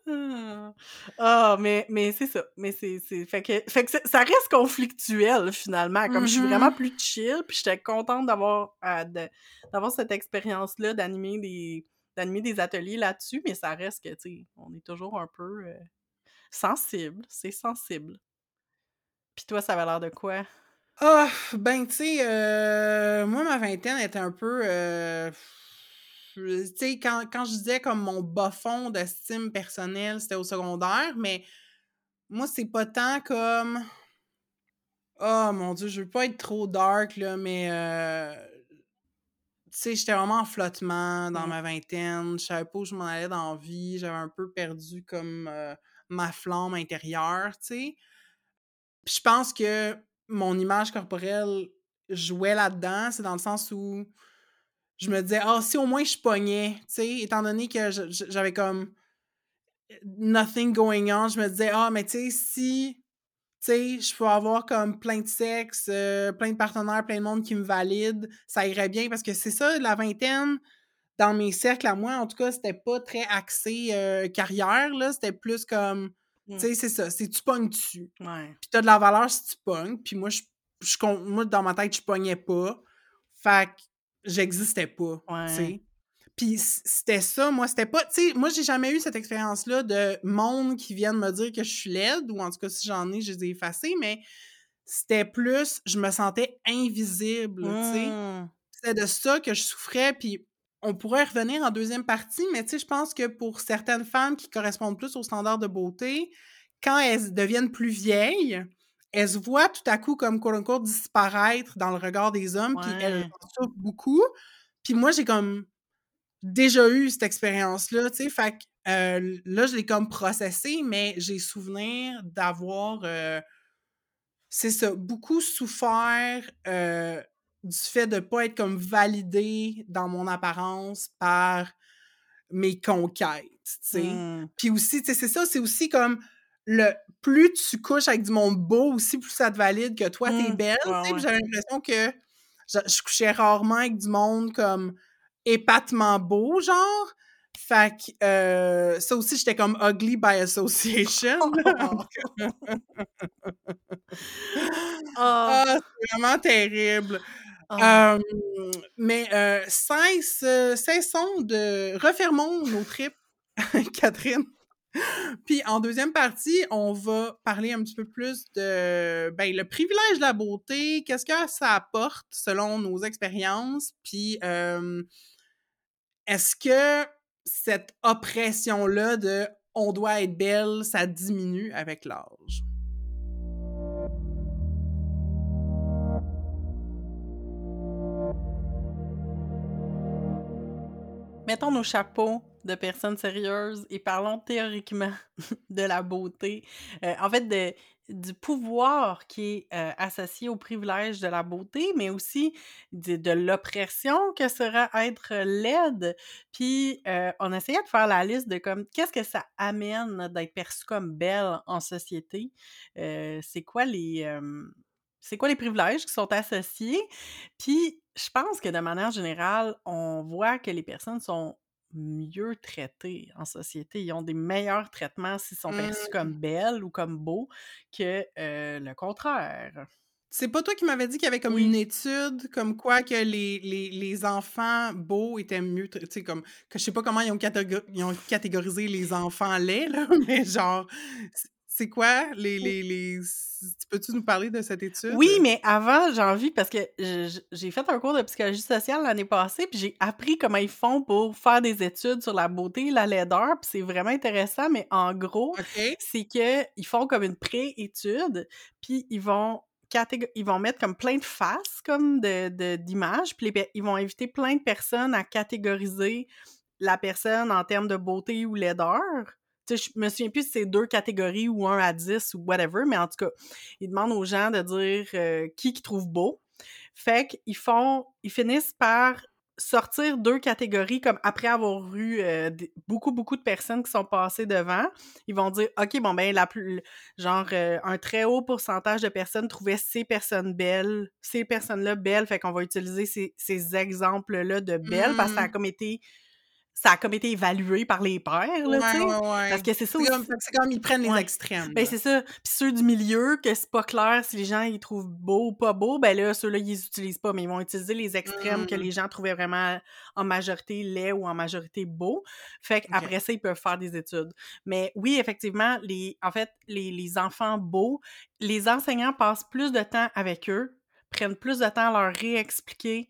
Ah, Ah, mais, mais c'est ça. Mais c'est, c'est- Fait que, fait que ça reste conflictuel, finalement. Comme je suis vraiment Mhm. plus chill, puis j'étais contente d'avoir, euh, d'avoir cette expérience-là, d'animer des, d'animer des ateliers là-dessus, mais ça reste que, tu sais, on est toujours un peu euh, sensible. C'est sensible. Puis toi, ça avait l'air de quoi? Ah, ben, tu sais, euh, moi, ma vingtaine était un peu. euh, tu sais, quand, quand je disais comme mon bas fond d'estime personnelle, c'était au secondaire, mais moi, c'est pas tant comme. Oh mon Dieu, je veux pas être trop dark, là, mais. euh, tu sais, j'étais vraiment en flottement dans Mm. ma vingtaine. Je savais pas où je m'en allais dans la vie. J'avais un peu perdu comme euh, ma flamme intérieure, tu sais. Puis je pense que mon image corporelle jouait là-dedans, c'est dans le sens où je me disais, ah, si au moins je pognais, tu sais, étant donné que j'avais comme nothing going on, je me disais, ah, mais tu sais, si, tu sais, je peux avoir comme plein de sexe, euh, plein de partenaires, plein de monde qui me valide, ça irait bien. Parce que c'est ça, la vingtaine, dans mes cercles à moi, en tout cas, c'était pas très axé euh, carrière, là, c'était plus comme, tu Mmh. sais, c'est ça, c'est tu pognes dessus. Ouais. Puis t'as de la valeur si tu pognes, puis moi, je, je, moi, dans ma tête, je pognais pas. Fait que j'existais pas, Ouais. Puis c'était ça, moi, c'était pas... Tu sais, moi, j'ai jamais eu cette expérience-là de monde qui viennent me dire que je suis laide, ou en tout cas, si j'en ai, je les ai effacés, mais c'était plus... Je me sentais invisible, tu sais. Mmh. C'était de ça que je souffrais, puis on pourrait revenir en deuxième partie, mais tu sais, je pense que pour certaines femmes qui correspondent plus aux standards de beauté, quand elles deviennent plus vieilles, elles se voient tout à coup comme quote unquote disparaître dans le regard des hommes, puis elles en souffrent beaucoup. Puis moi, j'ai comme déjà eu cette expérience-là, tu sais, fait que euh, là, je l'ai comme processé, mais j'ai souvenir d'avoir, euh, c'est ça, beaucoup souffert euh, du fait de pas être comme validée dans mon apparence par mes conquêtes, tu sais. Mmh. Puis aussi, tu sais, c'est ça, c'est aussi comme le plus tu couches avec du monde beau, aussi plus ça te valide que toi, t'es Mmh. belle, tu sais. J'avais l'impression que je, je couchais rarement avec du monde comme épatement beau, genre. Fait que euh, ça aussi, j'étais comme ugly by association. Ah! Ah, c'est vraiment terrible. Ah! Mais euh, cesse, cessons de... Refermons nos tripes, Catherine. Puis en deuxième partie, on va parler un petit peu plus de ben, le privilège de la beauté, qu'est-ce que ça apporte selon nos expériences, puis est-ce que cette oppression-là de on doit être belle, ça diminue avec l'âge? Mettons nos chapeaux de personnes sérieuses et parlons théoriquement de la beauté. Euh, en fait, de, du pouvoir qui est euh, associé au privilège de la beauté, mais aussi de, l'oppression que sera être laide. Puis, euh, on essayait de faire la liste de comme qu'est-ce que ça amène d'être perçu comme belle en société? C'est quoi les. C'est quoi les privilèges qui sont associés? Puis, je pense que de manière générale, on voit que les personnes sont mieux traitées en société. Ils ont des meilleurs traitements s'ils sont perçus Mmh. comme belles ou comme beaux que euh, le contraire. C'est pas toi qui m'avais dit qu'il y avait comme Oui. une étude comme quoi que les, les, les enfants beaux étaient mieux, tu sais, comme, que je sais pas comment ils ont, ils ont catégorisé les enfants laids, là, mais genre, c'est- quoi les, les, les... tu Peux-tu nous parler de cette étude? Oui, mais avant, j'ai envie, parce que j'ai fait un cours de psychologie sociale l'année passée, puis j'ai appris comment ils font pour faire des études sur la beauté et la laideur, puis c'est vraiment intéressant, mais en gros, c'est qu'ils font comme une pré-étude, puis ils vont ils vont mettre comme plein de faces comme de de- d'images, puis les ils vont inviter plein de personnes à catégoriser la personne en termes de beauté ou laideur. Sais, je me souviens plus si c'est deux catégories ou un à 10 ou whatever, mais en tout cas, ils demandent aux gens de dire euh, qui qu'ils trouvent beau. Fait qu'ils font, ils finissent par sortir deux catégories comme après avoir eu euh, beaucoup beaucoup de personnes qui sont passées devant, ils vont dire OK bon ben la plus genre euh, un très haut pourcentage de personnes trouvaient ces personnes belles, ces personnes-là belles, fait qu'on va utiliser ces, ces exemples-là de belles parce que ça a Mm. comme été ça a comme été évalué par les pairs là, Ouais. Parce que c'est ça aussi. c'est comme ils prennent les extrêmes. Ben c'est ça. Puis ceux du milieu, que c'est pas clair si les gens ils trouvent beau ou pas beau, ben là, ceux-là, ils les utilisent pas, mais ils vont utiliser les extrêmes que Mm. les gens trouvaient vraiment en majorité laid ou en majorité beau. Fait qu'après ça, ils peuvent faire des études. Mais oui, effectivement, les, en fait, les, les enfants beaux, les enseignants passent plus de temps avec eux, prennent plus de temps à leur réexpliquer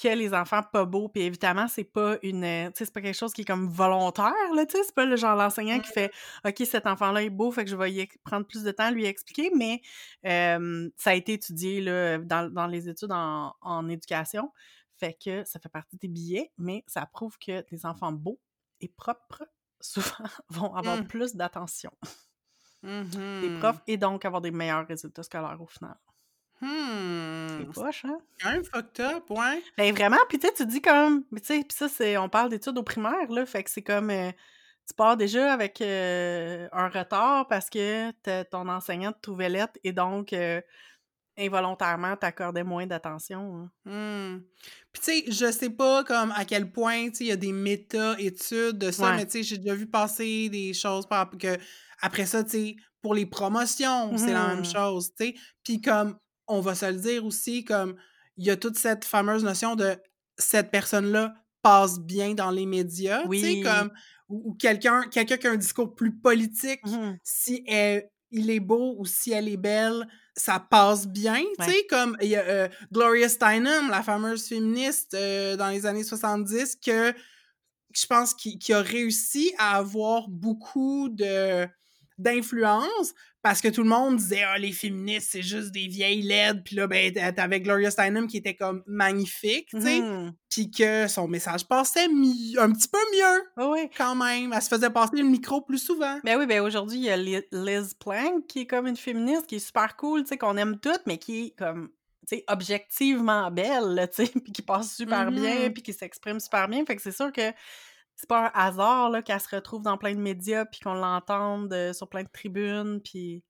que les enfants pas beaux. Puis évidemment, c'est pas une, euh, c'est pas quelque chose qui est comme volontaire, là, tu sais, c'est pas le genre l'enseignant qui fait OK, cet enfant-là est beau, fait que je vais y prendre plus de temps à lui expliquer, mais euh, ça a été étudié là, dans, dans les études en, en éducation. Fait que ça fait partie des billets, mais ça prouve que les enfants beaux et propres, souvent, vont avoir Mm. plus d'attention. des Mmh profs et donc avoir des meilleurs résultats scolaires au final. Hmm. C'est poche, hein? quand même fucked up, ouais. Ben vraiment, puis tu sais, tu dis comme, mais tu sais, puis ça, c'est, on parle d'études au primaire, là, fait que c'est comme, euh, tu pars déjà avec euh, un retard parce que ton enseignant te trouvait lettre et donc, euh, involontairement, t'accordais moins d'attention. hein. Hmm. Puis tu sais, je sais pas comme à quel point, il y a des méta-études de ça, Ouais. mais tu sais, j'ai déjà vu passer des choses par que après ça, tu sais, pour les promotions, c'est la même Mhm. chose, tu sais. Puis comme, on va se le dire aussi, comme, il y a toute cette fameuse notion de cette personne-là passe bien dans les médias, tu sais, Oui. comme, ou, ou quelqu'un quelqu'un qui a un discours plus politique, Mhm. si elle- il est beau ou si elle est belle, ça passe bien, tu sais, comme il y a euh, Gloria Steinem, la fameuse féministe euh, dans les années 70, que je pense qui, qui a réussi à avoir beaucoup de d'influence parce que tout le monde disait ah les féministes c'est juste des vieilles laides puis là ben t'avais Gloria Steinem qui était comme magnifique tu sais Mhm. puis que son message passait un petit peu mieux oui. quand même elle se faisait passer le micro plus souvent Ben oui, ben aujourd'hui, il y a Li- Liz Plank qui est comme une féministe qui est super cool, tu sais, qu'on aime toutes, mais qui est comme, tu sais, objectivement belle, là, tu sais, puis qui passe super bien, Mhm. puis qui s'exprime super bien. Fait que c'est sûr que c'est pas un hasard, là, qu'elle se retrouve dans plein de médias, puis qu'on l'entende euh, sur plein de tribunes, puis...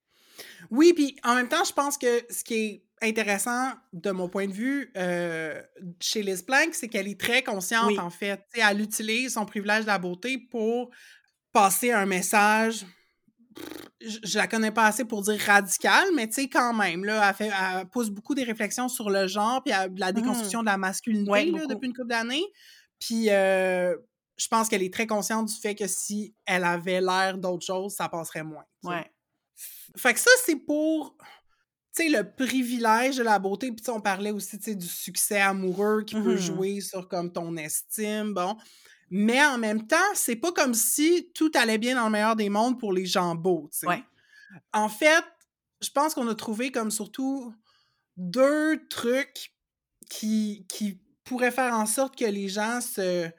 Oui, puis en même temps, je pense que ce qui est intéressant de mon point de vue euh, chez Liz Plank, c'est qu'elle est très consciente, Oui. en fait. Tu sais, elle utilise son privilège de la beauté pour passer un message. Je, je la connais pas assez pour dire radical, mais tu sais, quand même, là, elle, fait, elle pose beaucoup des réflexions sur le genre, puis la déconstruction de la masculinité Ouais, là, beaucoup. depuis une couple d'années. Puis euh, je pense qu'elle est très consciente du fait que si elle avait l'air d'autre chose, ça passerait moins. tu sais. Ouais. Fait que ça, c'est pour, tu sais, le privilège de la beauté. Puis, on parlait aussi, tu sais, du succès amoureux qui peut Mhm. jouer sur, comme, ton estime, bon. Mais en même temps, c'est pas comme si tout allait bien dans le meilleur des mondes pour les gens beaux, tu sais. Ouais. En fait, je pense qu'on a trouvé comme surtout deux trucs qui, qui pourraient faire en sorte que les gens se,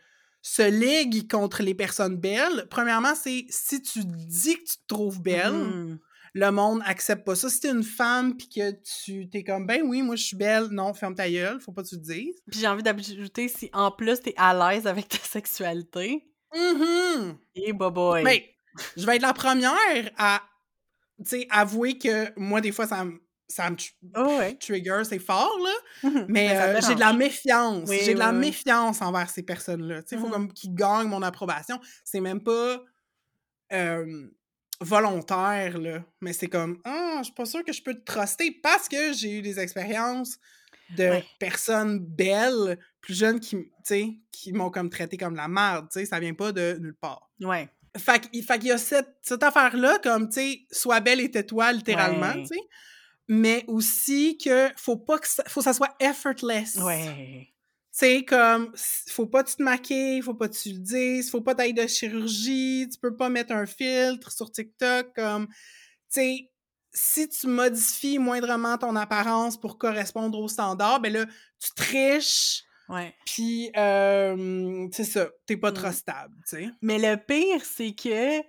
se liguent contre les personnes belles. Premièrement, c'est si tu dis que tu te trouves belle, Mhm. le monde accepte pas ça. Si t'es une femme pis que tu t'es comme ben oui, moi je suis belle, non, ferme ta gueule, faut pas que tu le dises. Puis j'ai envie d'ajouter, si en plus t'es à l'aise avec ta sexualité, et boy. Ben, je vais être la première à tu avouer que moi des fois ça me ça me Oh ouais. trigger, c'est fort là, Mhm. mais Ben, euh, j'ai de la méfiance, Oui, j'ai de la oui, méfiance envers ces personnes-là. Sais, faut Mhm. comme qu'ils gagnent mon approbation. C'est même pas euh, volontaire là, mais c'est comme ah, je suis pas sûre que je peux te truster parce que j'ai eu des expériences de Ouais. personnes belles, plus jeunes qui, qui m'ont comme traité comme la merde, ça vient pas de nulle part. Ouais. Fait fait qu'il y a cette, cette affaire-là, comme, tu sais, sois belle et tais-toi, littéralement, Ouais. tu sais. Mais aussi que faut pas que ça, faut que ça soit effortless. Ouais. Tu sais, comme, faut pas que tu te maquilles, faut pas que tu le dises, faut pas taille de chirurgie, tu peux pas mettre un filtre sur TikTok, comme, tu sais, si tu modifies moindrement ton apparence pour correspondre aux standards, ben là, tu triches, Ouais. puis euh, c'est ça, t'es pas trop Mm. stable, tu sais. Mais le pire, c'est que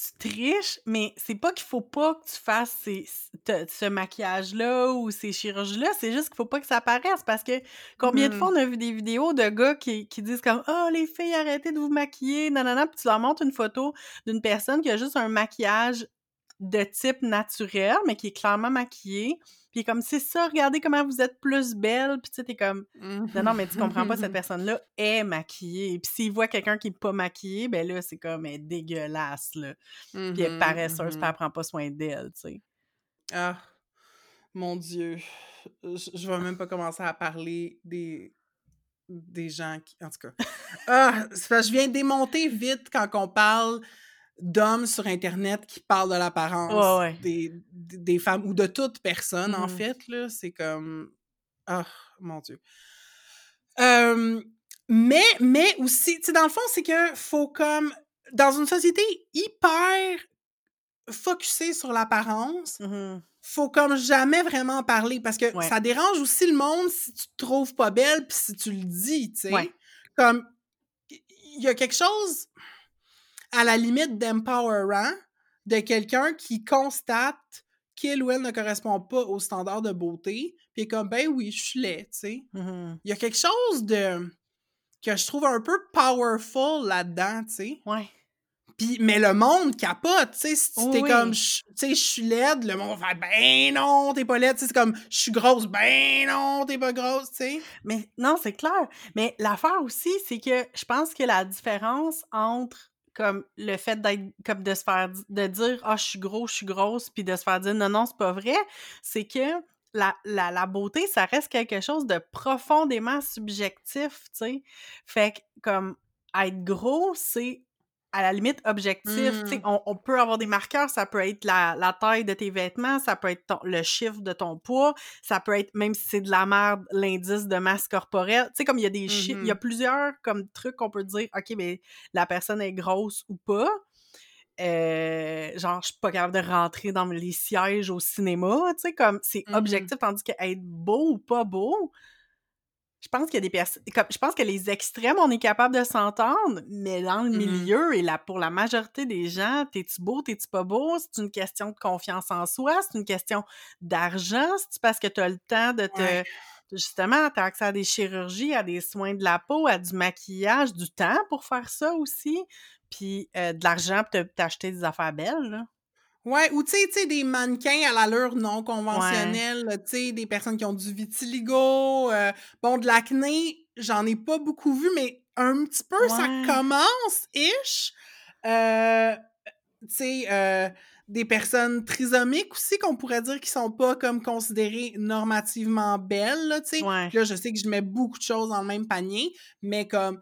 tu triches, mais c'est pas qu'il faut pas que tu fasses ces- te- ce maquillage-là ou ces chirurgies-là, c'est juste qu'il faut pas que ça apparaisse parce que combien de fois on a vu des vidéos de gars qui, qui disent comme « Oh, les filles, arrêtez de vous maquiller, nanana », puis tu leur montres une photo d'une personne qui a juste un maquillage de type naturel, mais qui est clairement maquillée, puis comme « C'est ça, regardez comment vous êtes plus belle », puis tu sais, t'es comme non, non, mais tu comprends pas, cette personne-là est maquillée. Puis s'il voit quelqu'un qui est pas maquillé, ben là, c'est comme, elle est dégueulasse, là. Puis elle est Mhm, paresseuse, puis elle prend pas soin d'elle, tu sais. Ah, mon Dieu. Je, je vais même pas commencer à parler des, des gens qui. En tout cas. Ah, je viens démonter vite quand on parle d'hommes sur Internet qui parlent de l'apparence ouais. des, des femmes ou de toute personne, en Mhm. fait. là C'est comme. Ah, mon Dieu. Euh, mais, mais aussi, tu sais, dans le fond, c'est que faut comme. Dans une société hyper focusée sur l'apparence, Mhm. faut comme jamais vraiment en parler parce que Ouais. ça dérange aussi le monde si tu te trouves pas belle puis si tu le dis, tu sais. Ouais. Comme il y a quelque chose à la limite d'empowerant de quelqu'un qui constate qu'il ou elle ne correspond pas aux standards de beauté, puis est comme, ben oui, je suis laid, tu sais. Mhm. Il y a quelque chose de que je trouve un peu powerful là-dedans, tu sais. Ouais. Puis, mais le monde capote, tu sais, si t'es oui. comme, tu sais, je suis laide, le monde va faire, ben non, t'es pas laide, tu sais, c'est comme, je suis grosse, ben non, t'es pas grosse, tu sais. Mais non, c'est clair. Mais l'affaire aussi, c'est que je pense que la différence entre comme le fait d'être comme de se faire de dire ah je suis gros, je suis grosse puis de se faire dire non non, c'est pas vrai, c'est que la, la, la beauté, ça reste quelque chose de profondément subjectif, tu sais. Fait que comme être gros, c'est à la limite objectif. tu sais, Mm. On, on peut avoir des marqueurs, ça peut être la, la taille de tes vêtements, ça peut être ton- le chiffre de ton poids, ça peut être, même si c'est de la merde, l'indice de masse corporelle. Tu sais, comme il y a des chiffres, il y a Mhm. plusieurs comme trucs qu'on peut dire, OK, mais la personne est grosse ou pas. Euh, genre, je suis pas capable de rentrer dans les sièges au cinéma, tu sais, comme c'est Mhm. objectif, tandis que être beau ou pas beau, je pense qu'il y a des personnes. Je pense que les extrêmes, on est capable de s'entendre, mais dans le Mhm. milieu et là, pour la majorité des gens, t'es-tu beau, t'es-tu pas beau? C'est une question de confiance en soi, c'est une question d'argent, c'est parce que t'as le temps de te. Ouais. Justement, t'as accès à des chirurgies, à des soins de la peau, à du maquillage, du temps pour faire ça aussi, puis euh, de l'argent pour te- t'acheter des affaires belles, là? Ouais, ou tu sais, tu sais, des mannequins à l'allure non conventionnelle, tu sais, des personnes qui ont du vitiligo, euh, bon, de l'acné, j'en ai pas beaucoup vu, mais un petit peu, ça commence, ish. Euh, tu sais, euh, des personnes trisomiques aussi, qu'on pourrait dire qui sont pas comme considérées normativement belles, tu sais. Ouais. Là, je sais que je mets beaucoup de choses dans le même panier, mais comme,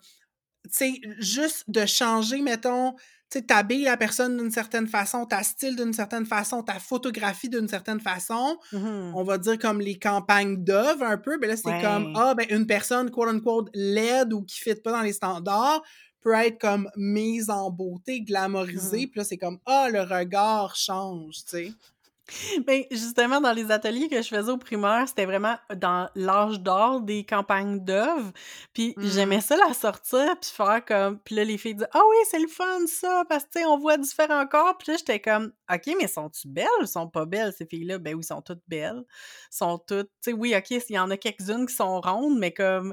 sais, juste de changer, mettons, tu sais, t'habilles la personne d'une certaine façon, ta style d'une certaine façon, ta photographie d'une certaine façon, Mhm. on va dire comme les campagnes Dove un peu, ben là, c'est Ouais. comme, ah, ben une personne, quote-unquote, laide ou qui fit pas dans les standards peut être comme mise en beauté, glamorisée, Mhm. puis là, c'est comme, ah, le regard change, tu sais. Ben, justement, dans les ateliers que je faisais au primaire, c'était vraiment dans l'âge d'or des campagnes d'œuvres. Puis j'aimais ça la sortir, puis faire comme... Puis là, les filles disaient « Ah oui, c'est le fun, ça! » Parce que, tu sais, on voit différents corps. Puis là, j'étais comme « OK, mais sont-tu belles? Ou sont pas belles, ces filles-là? » Ben oui, sont toutes belles. Sont toutes... Tu sais, oui, OK, il y en a quelques-unes qui sont rondes, mais comme...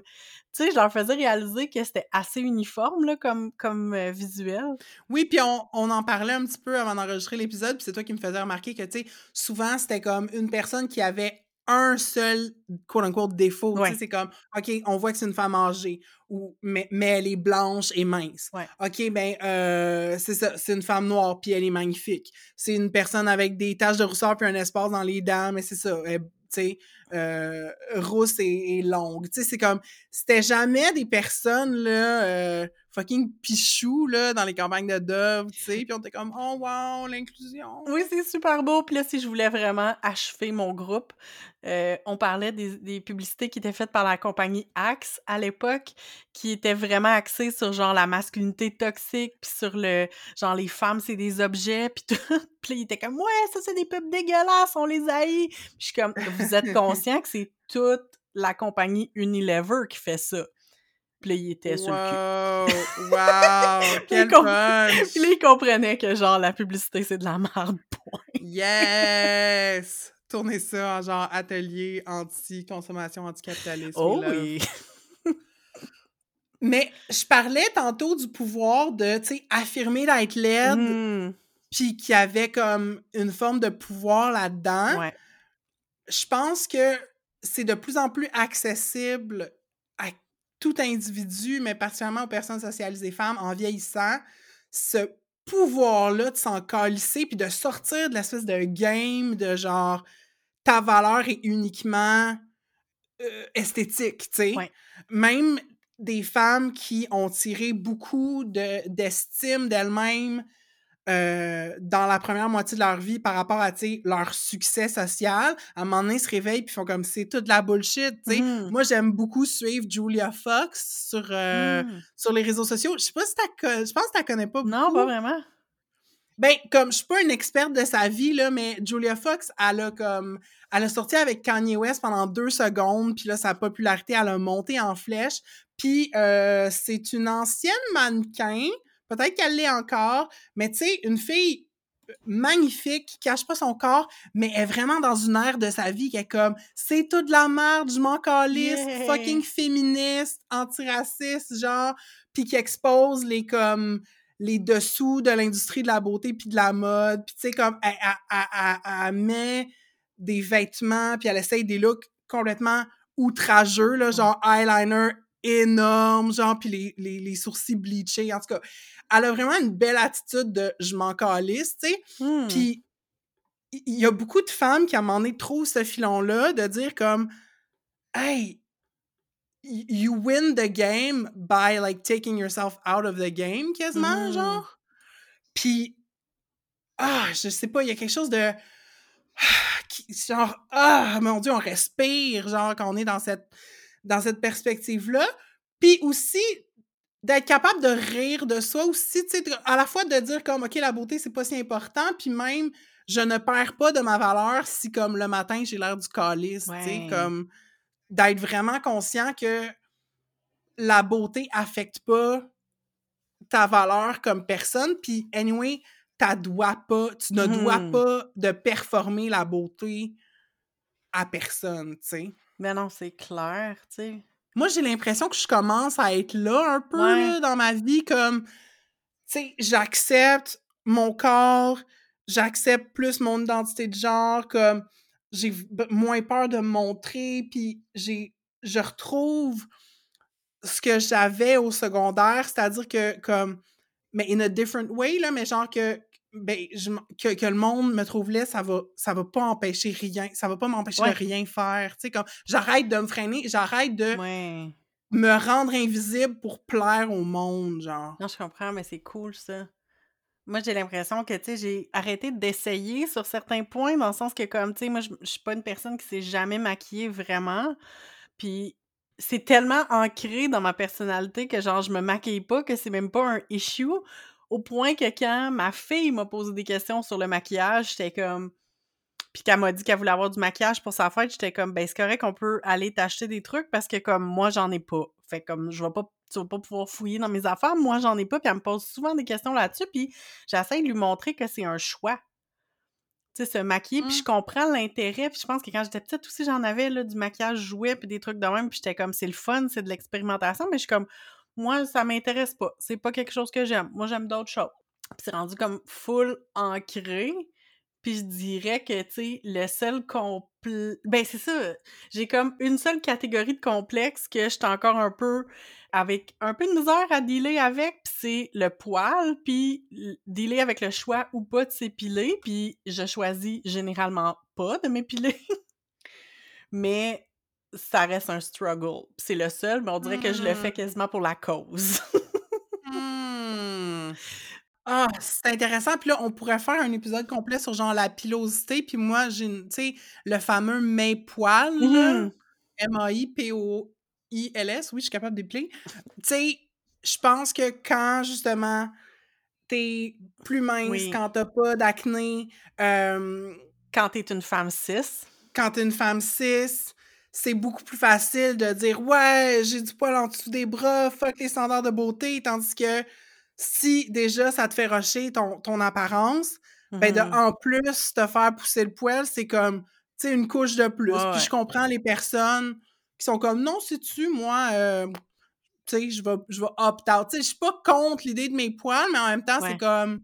Tu sais, je leur faisais réaliser que c'était assez uniforme, là, comme, comme euh, visuel. Oui, puis on, on en parlait un petit peu avant d'enregistrer l'épisode, puis c'est toi qui me faisais remarquer que, tu sais, souvent, c'était comme une personne qui avait un seul, quote-unquote, défaut. Ouais. c'est comme, OK, on voit que c'est une femme âgée, ou, mais, mais elle est blanche et mince. Ouais. OK, ben, euh, c'est ça, c'est une femme noire, puis elle est magnifique. C'est une personne avec des taches de rousseur puis un espace dans les dents, mais c'est ça, elle- tu euh, rousse et, et longue. Tu sais, c'est comme, c'était jamais des personnes, là, euh, fucking pichou, là, dans les campagnes de Dove, tu sais, puis on était comme, oh wow, l'inclusion. Oui, c'est super beau. Puis là, si je voulais vraiment achever mon groupe, euh, on parlait des, des publicités qui étaient faites par la compagnie Axe à l'époque, qui étaient vraiment axées sur genre la masculinité toxique, puis sur le genre les femmes, c'est des objets, puis tout. Puis là, il était comme ouais, ça c'est des pubs dégueulasses, on les haït. Puis je suis comme vous êtes conscient que c'est toute la compagnie Unilever qui fait ça. Puis là, il était sur le cul. Wow, wow, quel comp- punch! Puis là, il comprenait que genre la publicité c'est de la merde. point. Yes! Tournez ça en genre atelier anti-consommation, anti-capitalisme. Oh oui. Mais je parlais tantôt du pouvoir de, tu sais, affirmer d'être laide, Mm. puis qu'il y avait comme une forme de pouvoir là-dedans. Ouais. Je pense que c'est de plus en plus accessible tout individu, mais particulièrement aux personnes socialisées femmes, en vieillissant, ce pouvoir-là de s'en calisser, puis de sortir de l'espèce de game de genre ta valeur est uniquement euh, esthétique, tu sais. Ouais. Même des femmes qui ont tiré beaucoup de- d'estime d'elles-mêmes euh, dans la première moitié de leur vie par rapport à, leur succès social, à un moment donné, ils se réveillent puis font comme c'est toute la bullshit. Mhm. Moi, j'aime beaucoup suivre Julia Fox sur, euh, Mm. sur les réseaux sociaux. Je sais pas si t'as je pense que tu connais pas Non, beaucoup. pas vraiment. Ben, comme je suis pas une experte de sa vie, là, mais Julia Fox, elle a comme. Elle a sorti avec Kanye West pendant deux secondes, puis là, sa popularité, elle a monté en flèche. Puis euh, c'est une ancienne mannequin, peut-être qu'elle l'est encore, mais tu sais, une fille magnifique, qui cache pas son corps, mais est vraiment dans une ère de sa vie qui est comme c'est tout de la merde, je m'en calisse, Yeah! fucking féministe, antiraciste, genre, puis qui expose les comme les dessous de l'industrie de la beauté puis de la mode, puis tu sais comme elle, elle- elle- elle- elle met des vêtements puis elle essaye des looks complètement outrageux là, genre eyeliner énorme, genre puis les, les, les sourcils bleachés, en tout cas, elle a vraiment une belle attitude de je m'en calisse, tu sais. Hmm. Puis il y a beaucoup de femmes qui à un moment donné trouvent ce filon-là de dire comme Hey, you win the game by like taking yourself out of the game quasiment, Mhm. genre. Puis ah, je sais pas, il y a quelque chose de qui- genre ah mon dieu, on respire genre quand on est dans cette dans cette perspective-là. Puis aussi d'être capable de rire de soi aussi, tu sais, à la fois de dire comme, OK, la beauté, c'est pas si important, puis même, je ne perds pas de ma valeur si, comme, le matin, j'ai l'air du calice, tu sais, comme, d'être vraiment conscient que la beauté affecte pas ta valeur comme personne, puis anyway, tu dois pas, tu ne dois Mhm. pas de performer la beauté à personne, tu sais. Mais non, c'est clair, tu sais. Moi, j'ai l'impression que je commence à être là un peu Ouais. là, dans ma vie, comme, tu sais, j'accepte mon corps, j'accepte plus mon identité de genre, comme, j'ai moins peur de me montrer, puis j'ai, je retrouve ce que j'avais au secondaire, c'est-à-dire que, comme, mais in a different way, là, mais genre que, ben, je que, que le monde me trouve laid, ça va, ça va pas empêcher rien, ça va pas m'empêcher Ouais. de rien faire, tu sais, comme, j'arrête de me freiner, j'arrête de Ouais. me rendre invisible pour plaire au monde, genre. Non, je comprends, mais c'est cool, ça. Moi, j'ai l'impression que, tu sais, j'ai arrêté d'essayer sur certains points, dans le sens que, comme, tu sais, moi, je je suis pas une personne qui s'est jamais maquillée vraiment. Puis, c'est tellement ancré dans ma personnalité que, genre, je me maquille pas, que c'est même pas un issue. Au point que quand ma fille m'a posé des questions sur le maquillage, j'étais comme. Puis qu'elle m'a dit qu'elle voulait avoir du maquillage pour sa fête, j'étais comme, ben, c'est correct qu'on peut aller t'acheter des trucs parce que, comme, moi, j'en ai pas. Fait que, comme, je vais pas, tu vas pas pouvoir fouiller dans mes affaires. Moi, j'en ai pas. Puis elle me pose souvent des questions là-dessus. Puis j'essaie de lui montrer que c'est un choix. Tu sais, se maquiller. Puis je comprends l'intérêt. Puis je pense que quand j'étais petite aussi, j'en avais, là, du maquillage jouet puis des trucs de même. Puis j'étais comme, c'est le fun, c'est de l'expérimentation. Mais je suis comme, moi, ça m'intéresse pas. C'est pas quelque chose que j'aime. Moi, j'aime d'autres choses. Puis c'est rendu comme full ancré. Puis je dirais que, tu sais, le seul compl... Ben, c'est ça. J'ai comme une seule catégorie de complexe que j'étais encore un peu avec un peu de misère à dealer avec, puis c'est le poil, puis dealer avec le choix ou pas de s'épiler, puis je choisis généralement pas de m'épiler. mais ça reste un struggle. C'est le seul, mais on dirait que je le fais Mm. quasiment pour la cause. Hmm. Ah, c'est intéressant. Puis là, on pourrait faire un épisode complet sur genre la pilosité. Puis moi, j'ai, tu sais, le fameux main poil, là. Mhm. M-A-I-P-O-I-L-S. Oui, je suis capable d'épiler. Tu sais, je pense que quand, justement, t'es plus mince, Oui. quand t'as pas d'acné, euh, Quand t'es une femme cis, quand t'es une femme cis, c'est beaucoup plus facile de dire ouais, j'ai du poil en dessous des bras, fuck les standards de beauté, tandis que si déjà ça te fait rocher ton, ton apparence, ben de mhm. en plus te faire pousser le poil, c'est comme tu sais une couche de plus. Ouais, Puis je comprends les personnes qui sont comme non, sais-tu, moi euh, tu sais, je vais je vais opt out. Tu sais, je suis pas contre l'idée de mes poils, mais en même temps, Ouais. c'est comme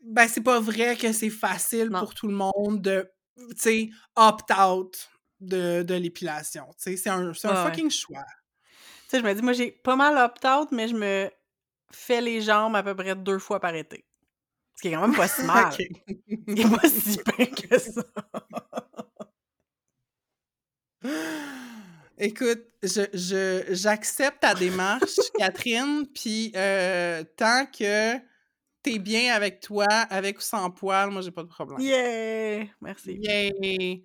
ben c'est pas vrai que c'est facile Non. pour tout le monde de tu sais opt out de, de l'épilation. C'est un, c'est un ouais. fucking choix. Tu sais, je me dis, moi, j'ai pas mal opt-out, mais je me fais les jambes à peu près deux fois par été. Ce qui est quand même pas si mal. OK. Ce qui est pas si pire que ça. Écoute, je, je, j'accepte ta démarche, Catherine, puis euh, tant que t'es bien avec toi, avec ou sans poil, moi, j'ai pas de problème. Yeah! Merci. Yay!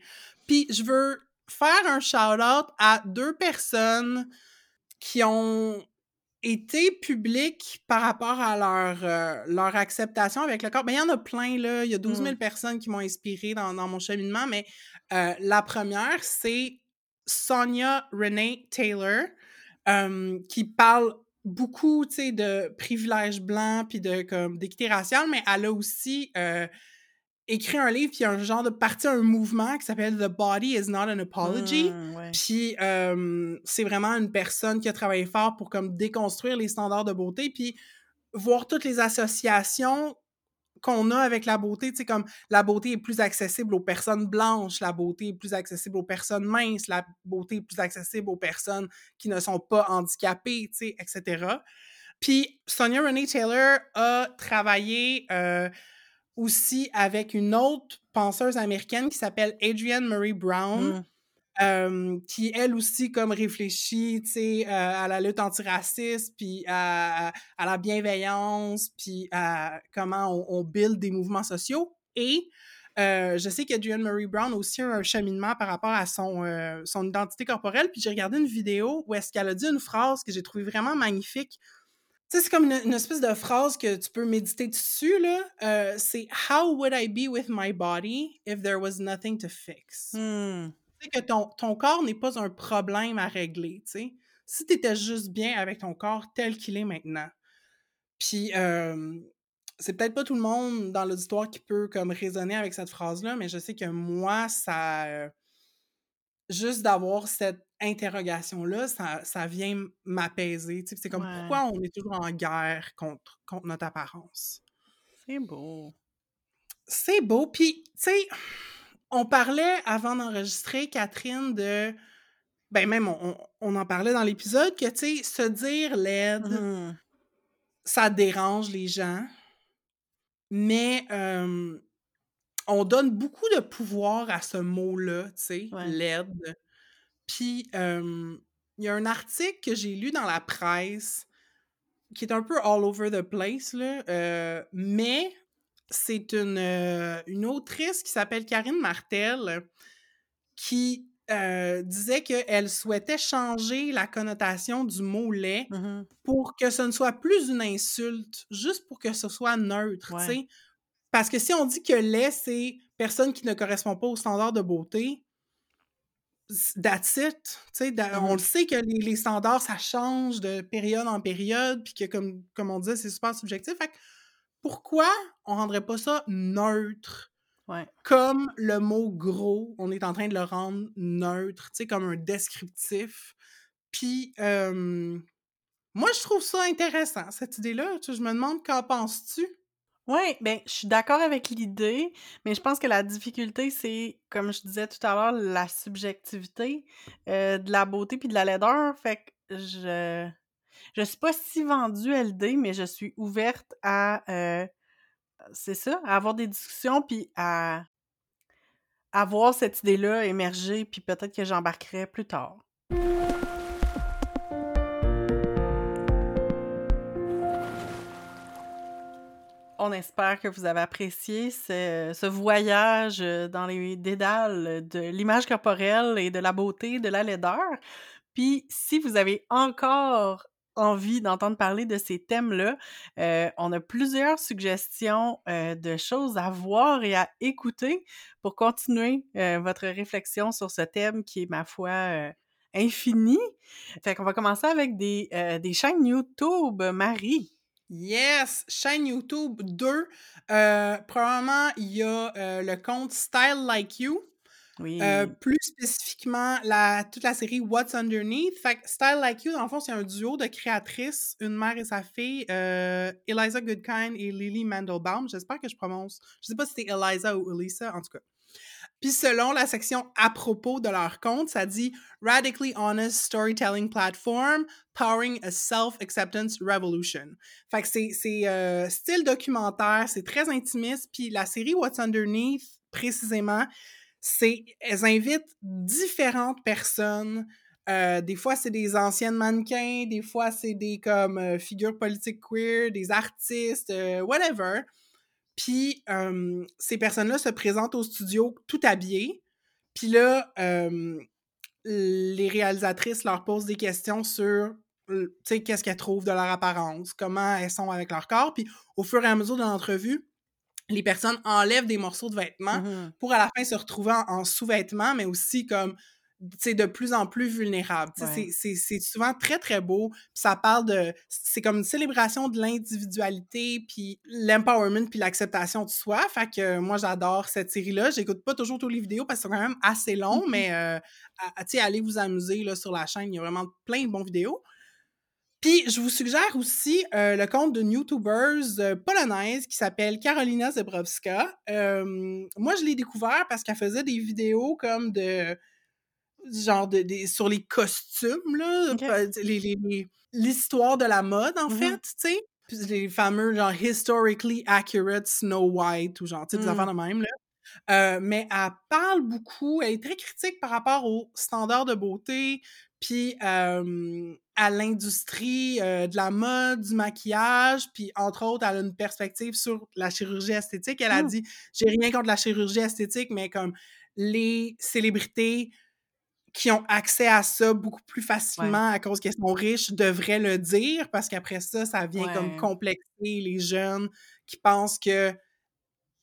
Puis je veux faire un shout-out à deux personnes qui ont été publiques par rapport à leur, euh, leur acceptation avec le corps. Ben, il y en a plein, là. Il y a 12 000 Mm. personnes qui m'ont inspiré dans, dans mon cheminement, mais euh, la première, c'est Sonia Renee Taylor, euh, qui parle beaucoup, tu sais, de privilèges blancs puis de comme d'équité raciale, mais elle a aussi écrit un livre puis un genre de parti un mouvement qui s'appelle The Body is not an apology. Mmh, Puis euh, c'est vraiment une personne qui a travaillé fort pour comme déconstruire les standards de beauté puis voir toutes les associations qu'on a avec la beauté, tu sais, comme la beauté est plus accessible aux personnes blanches, la beauté est plus accessible aux personnes minces, la beauté est plus accessible aux personnes qui ne sont pas handicapées, tu sais, etc. Puis Sonia Renee Taylor a travaillé euh, aussi avec une autre penseuse américaine qui s'appelle Adrienne Marie Brown. Mmh. Euh, qui elle aussi comme réfléchit euh, à la lutte antiraciste puis à, à, la bienveillance puis à comment on, on, build des mouvements sociaux et euh, je sais que Adrienne Marie Brown a aussi un cheminement par rapport à son, son identité corporelle puis j'ai regardé une vidéo où est-ce qu'elle a dit une phrase que j'ai trouvée vraiment magnifique c'est comme une, une, espèce de phrase que tu peux méditer dessus, là. Euh, c'est « How would I be with my body if there was nothing to fix? Mmh que ton, ton corps n'est pas un problème à régler, tu sais. Si tu étais juste bien avec ton corps tel qu'il est maintenant. Puis, euh, c'est peut-être pas tout le monde dans l'auditoire qui peut comme raisonner avec cette phrase-là, mais je sais que moi, ça... Euh, juste d'avoir cette interrogation-là, ça, ça vient m'apaiser. Tu sais, c'est comme Ouais. pourquoi on est toujours en guerre contre, contre notre apparence? C'est beau. C'est beau. Puis, tu sais, on parlait avant d'enregistrer, Catherine, de. Ben, même, on, on en parlait dans l'épisode, que, tu sais, se dire laide, Mmh ça dérange les gens. Mais euh, on donne beaucoup de pouvoir à ce mot-là, tu sais, Ouais. laide. Puis, euh, il y a un article que j'ai lu dans la presse qui est un peu all over the place, là, euh, mais c'est une, euh, une autrice qui s'appelle Karine Martel qui euh, disait qu'elle souhaitait changer la connotation du mot lait Mmh pour que ce ne soit plus une insulte, juste pour que ce soit neutre, Ouais. Parce que si on dit que lait, c'est personne qui ne correspond pas aux standards de beauté, that's it. On le sait que les, les standards, ça change de période en période, puis que, comme, comme on disait, c'est super subjectif. Fait que pourquoi on rendrait pas ça neutre? Ouais. Comme le mot gros, on est en train de le rendre neutre, tu sais, comme un descriptif. Puis, euh, moi, je trouve ça intéressant, cette idée-là. Je me demande, qu'en penses-tu? Ouais, ben, je suis d'accord avec l'idée, mais je pense que la difficulté, c'est, comme je disais tout à l'heure, la subjectivité euh, de la beauté puis de la laideur. Fait que je je suis pas si vendue à l'idée, mais je suis ouverte à euh, c'est ça, à avoir des discussions puis à à voir cette idée-là émerger, puis peut-être que j'embarquerai plus tard. On espère que vous avez apprécié ce, voyage euh, dans les dédales de l'image corporelle et de la beauté, de la laideur. Puis, si vous avez encore envie d'entendre parler de ces thèmes-là, euh, on a plusieurs suggestions euh, de choses à voir et à écouter pour continuer votre réflexion sur ce thème qui est, ma foi, infini. Fait qu'on va commencer avec des chaînes YouTube, Marie? Yes! Chaîne YouTube 2. Euh, probablement, il y a euh, le compte Style Like You. Oui. Euh, plus spécifiquement, la, toute la série What's Underneath. Fait que Style Like You, dans le fond, c'est un duo de créatrices, une mère et sa fille, Eliza Goodkind et Lily Mandelbaum. J'espère que je prononce. Je sais pas si c'est Eliza ou Elisa, en tout cas. Puis selon la section à propos de leur compte, ça dit Radically Honest Storytelling Platform Powering a Self-Acceptance Revolution. Fait que c'est, euh, style documentaire, c'est très intimiste. Puis la série What's Underneath, précisément, c'est elles invitent différentes personnes. Euh, des fois, c'est des anciennes mannequins, des fois, c'est des comme euh, figures politiques queer, des artistes, whatever. Puis euh, ces personnes-là se présentent au studio tout habillées. Puis là, euh, les réalisatrices leur posent des questions sur, tu sais, qu'est-ce qu'elles trouvent de leur apparence, comment elles sont avec leur corps. Puis au fur et à mesure de l'entrevue, les personnes enlèvent des morceaux de vêtements Mhm. pour à la fin se retrouver en, en sous-vêtements, mais aussi comme de plus en plus vulnérables. Ouais. C'est souvent très, très beau. ça parle de... C'est comme une célébration de l'individualité, puis l'empowerment, puis l'acceptation de soi. Fait que moi, j'adore cette série-là. J'écoute pas toujours tous les vidéos parce que c'est quand même assez long, mm-hmm. mais euh, allez vous amuser là, sur la chaîne. Il y a vraiment plein de bons vidéos. Puis, je vous suggère aussi euh, le compte d'une YouTubeuse euh, polonaise qui s'appelle Carolina Zebrowska. moi, je l'ai découvert parce qu'elle faisait des vidéos comme de genre de, sur les costumes, là, l'histoire de la mode, en mmh fait, tu sais. les fameux, genre, historically accurate Snow White, ou genre, tu sais, des affaires mmh. de même, là. Euh, mais elle parle beaucoup, elle est très critique par rapport aux standards de beauté, puis à l'industrie de la mode, du maquillage, puis entre autres, elle a une perspective sur la chirurgie esthétique. Elle a mmh. dit, j'ai rien contre la chirurgie esthétique, mais comme les célébrités qui ont accès à ça beaucoup plus facilement à cause qu'elles sont riches devraient le dire parce qu'après ça, ça vient comme complexer les jeunes qui pensent que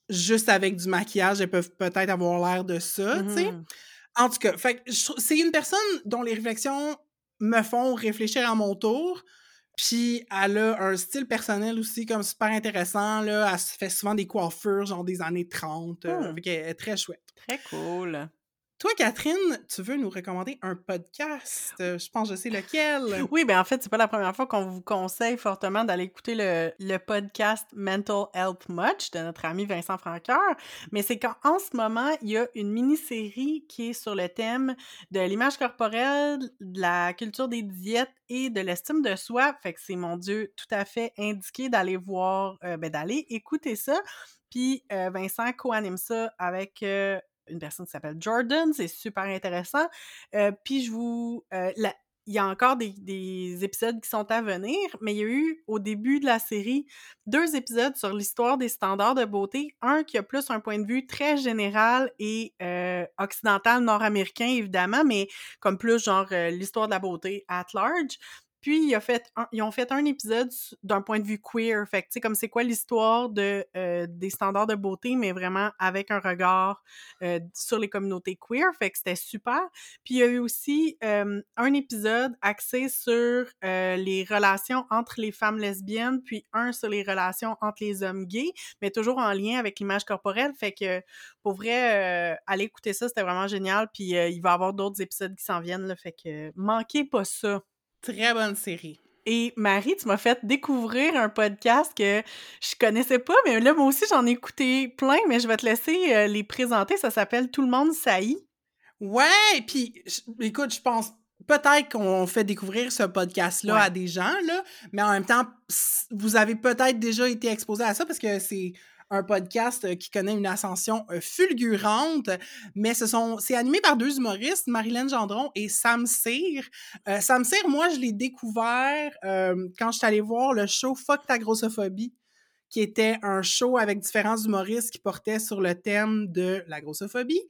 juste avec du maquillage, elles peuvent peut-être avoir l'air de ça, tu sais. Mmh en tout cas, c'est une personne dont les réflexions me font réfléchir à mon tour. Puis elle a un style personnel aussi comme super intéressant. Là. Elle se fait souvent des coiffures genre des années 30. Euh, mmh. elle est très chouette. Très cool. Toi, Catherine, tu veux nous recommander un podcast? Euh, je pense que je sais lequel. Oui, bien en fait, c'est pas la première fois qu'on vous conseille fortement d'aller écouter le, podcast Mental Health Much de notre ami Vincent Franqueur. Mais c'est qu'en ce moment, il y a une mini-série qui est sur le thème de l'image corporelle, de la culture des diètes et de l'estime de soi. Fait que c'est, mon Dieu, tout à fait indiqué d'aller voir, euh, ben, d'aller écouter ça. Puis euh, Vincent co-anime ça avec une personne qui s'appelle Jordan, c'est super intéressant. Euh, puis je vous... Euh, il y a encore des, épisodes qui sont à venir, mais il y a eu au début de la série deux épisodes sur l'histoire des standards de beauté. Un qui a plus un point de vue très général et euh, occidental, nord-américain évidemment, mais comme plus genre l'histoire de la beauté at large. Puis, fait ils ont fait un épisode d'un point de vue queer. Fait que, tu sais, comme c'est quoi l'histoire euh, des standards de beauté, mais vraiment avec un regard euh, sur les communautés queer. Fait que c'était super. Puis, il y a eu aussi un épisode axé sur euh, les relations entre les femmes lesbiennes, puis un sur les relations entre les hommes gays, mais toujours en lien avec l'image corporelle. Fait que, pour vrai, aller écouter ça, c'était vraiment génial. Puis, il va y avoir d'autres épisodes qui s'en viennent. Là, fait que, manquez pas ça. Très bonne série. Et Marie, tu m'as fait découvrir un podcast que je connaissais pas, mais là, moi aussi, j'en ai écouté plein, mais je vais te laisser euh, les présenter. Ça s'appelle Tout le monde saillit. Ouais, puis écoute, je pense peut-être qu'on fait découvrir ce podcast-là à des gens, là, mais en même temps, vous avez peut-être déjà été exposé à ça parce que c'est un podcast euh, qui connaît une ascension euh, fulgurante, mais ce sont, c'est animé par deux humoristes, Marilyn Gendron et Sam Cyr. Euh, Sam Cyr, moi, je l'ai découvert quand je suis allée voir le show Fuck ta grossophobie qui était un show avec différents humoristes qui portaient sur le thème de la grossophobie.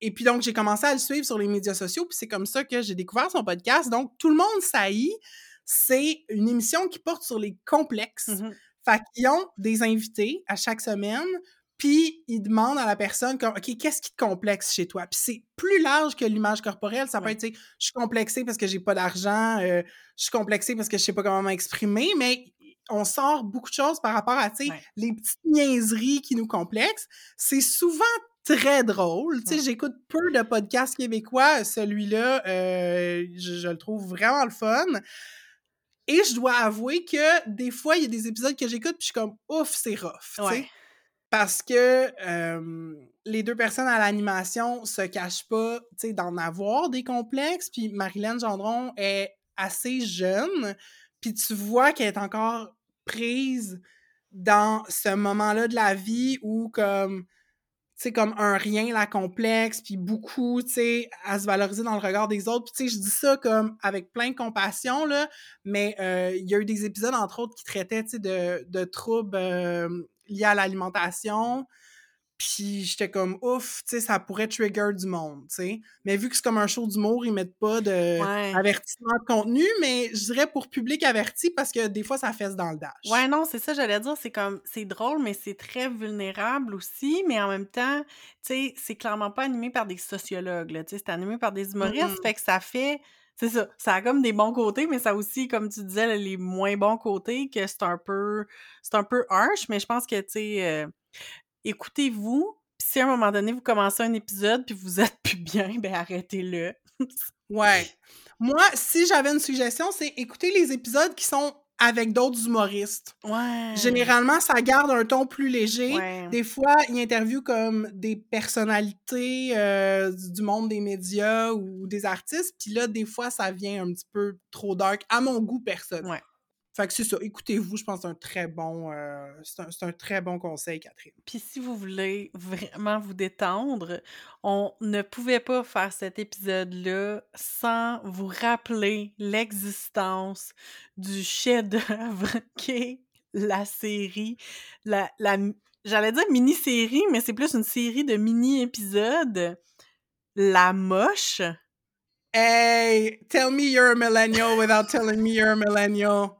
Et puis donc, j'ai commencé à le suivre sur les médias sociaux, puis c'est comme ça que j'ai découvert son podcast. Donc, Tout le monde saillit, c'est une émission qui porte sur les complexes. Mm-hmm. Fait qu'ils ont des invités à chaque semaine, puis ils demandent à la personne, OK, qu'est-ce qui te complexe chez toi? Puis c'est plus large que l'image corporelle. Ça peut être, je suis complexée parce que j'ai pas d'argent, euh, je suis complexée parce que je sais pas comment m'exprimer, mais on sort beaucoup de choses par rapport à, les petites niaiseries qui nous complexent. C'est souvent très drôle. Tu sais, j'écoute peu de podcasts québécois. Celui-là, euh, je, le trouve vraiment le fun. Et je dois avouer que des fois, il y a des épisodes que j'écoute, puis je suis comme, ouf, c'est rough. Parce que les deux personnes à l'animation se cachent pas d'en avoir des complexes. Puis Marilyn Gendron est assez jeune. Puis tu vois qu'elle est encore prise dans ce moment-là de la vie où, comme, sais, comme un rien, la complexe, puis beaucoup, tu sais, à se valoriser dans le regard des autres. Puis, tu sais, je dis ça comme avec plein de compassion, là, mais euh, il y a eu des épisodes, entre autres, qui traitaient, tu sais, de, de troubles euh, liés à l'alimentation. Puis j'étais comme ouf, tu sais, ça pourrait trigger du monde, tu sais. Mais vu que c'est comme un show d'humour, ils mettent pas de Ouais. avertissement de contenu, mais je dirais pour public averti parce que des fois ça fesse dans le dash. Ouais, non, c'est ça, j'allais dire, c'est comme, c'est drôle, mais c'est très vulnérable aussi, mais en même temps, tu sais, c'est clairement pas animé par des sociologues, là, tu sais, c'est animé par des humoristes, Mm-mm. fait que ça fait, c'est ça, ça a comme des bons côtés, mais ça a aussi, comme tu disais, les moins bons côtés, que c'est un peu, c'est un peu harsh, mais je pense que, tu sais, euh, écoutez-vous, puis si à un moment donné, vous commencez un épisode, puis vous êtes plus bien, ben arrêtez-le. Ouais. Moi, si j'avais une suggestion, c'est écouter les épisodes qui sont avec d'autres humoristes. Ouais. Généralement, ça garde un ton plus léger. Ouais. Des fois, ils interviewent comme des personnalités euh, du du monde des médias ou des artistes. Puis là, des fois, ça vient un petit peu trop dark, à mon goût personnel. Ouais. Fait que c'est ça. Écoutez-vous, je pense que c'est un très bon, euh, c'est un, très bon conseil, Catherine. Puis si vous voulez vraiment vous détendre, on ne pouvait pas faire cet épisode-là sans vous rappeler l'existence du chef-d'œuvre qu'est la série, la, la j'allais dire mini-série, mais c'est plus une série de mini-épisodes. La moche. Hey, tell me you're a millennial without telling me you're a millennial.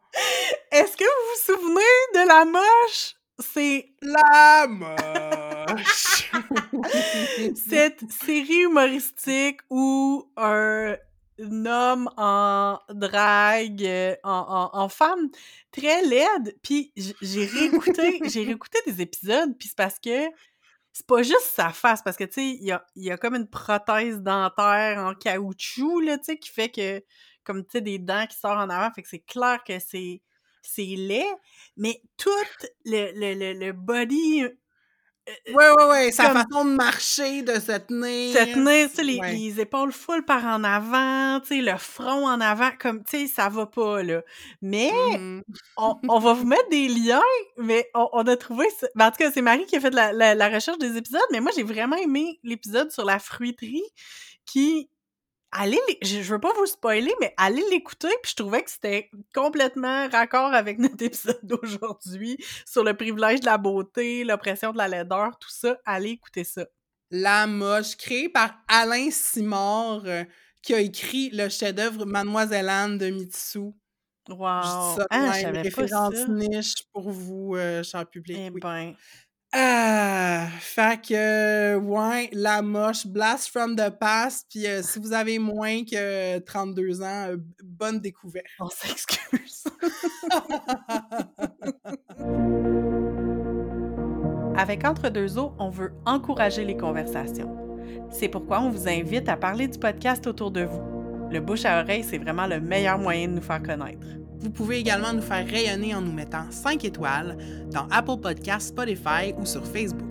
Est-ce que vous vous souvenez de la moche? C'est La moche. cette série humoristique où un homme en drague, en, en- en femme très laide, puis j'ai réécouté, j'ai réécouté des épisodes, puis c'est parce que c'est pas juste sa face, parce que, tu sais, il y a, il y a comme une prothèse dentaire en caoutchouc, là, tu sais, qui fait que, comme, tu sais, des dents qui sortent en avant, fait que c'est clair que c'est c'est laid, mais tout le, le, le, le body Ouais, ouais, ouais. Sa façon de marcher, de se tenir. se tenir, tu sais, les, Ouais. les épaules full par en avant, tu sais, le front en avant, comme, tu sais, ça va pas, là. Mais Mhm. on, on va vous mettre des liens, mais on, on a trouvé... ben, en tout cas, c'est Marie qui a fait la, la- la recherche des épisodes, mais moi, j'ai vraiment aimé l'épisode sur la fruiterie qui... Allez, je, je veux pas vous spoiler, mais allez l'écouter, puis je trouvais que c'était complètement raccord avec notre épisode d'aujourd'hui sur le privilège de la beauté, l'oppression de la laideur, tout ça. Allez écouter ça. La moche, créée par Alain Simard, euh, qui a écrit le chef-d'œuvre Mademoiselle Anne de Mitsu. Wow! Je dis ça Ah, je même, pas référence ça. niche pour vous, euh, cher public. Eh oui. ben, Ah, fait que, ouais, la moche, blast from the past, puis euh, si vous avez moins que 32 ans, euh, bonne découverte. on s'excuse. Avec Entre deux eaux, on veut encourager les conversations. C'est pourquoi on vous invite à parler du podcast autour de vous. Le bouche à oreille, c'est vraiment le meilleur moyen de nous faire connaître. Vous pouvez également nous faire rayonner en nous mettant 5 étoiles dans Apple Podcasts, Spotify ou sur Facebook.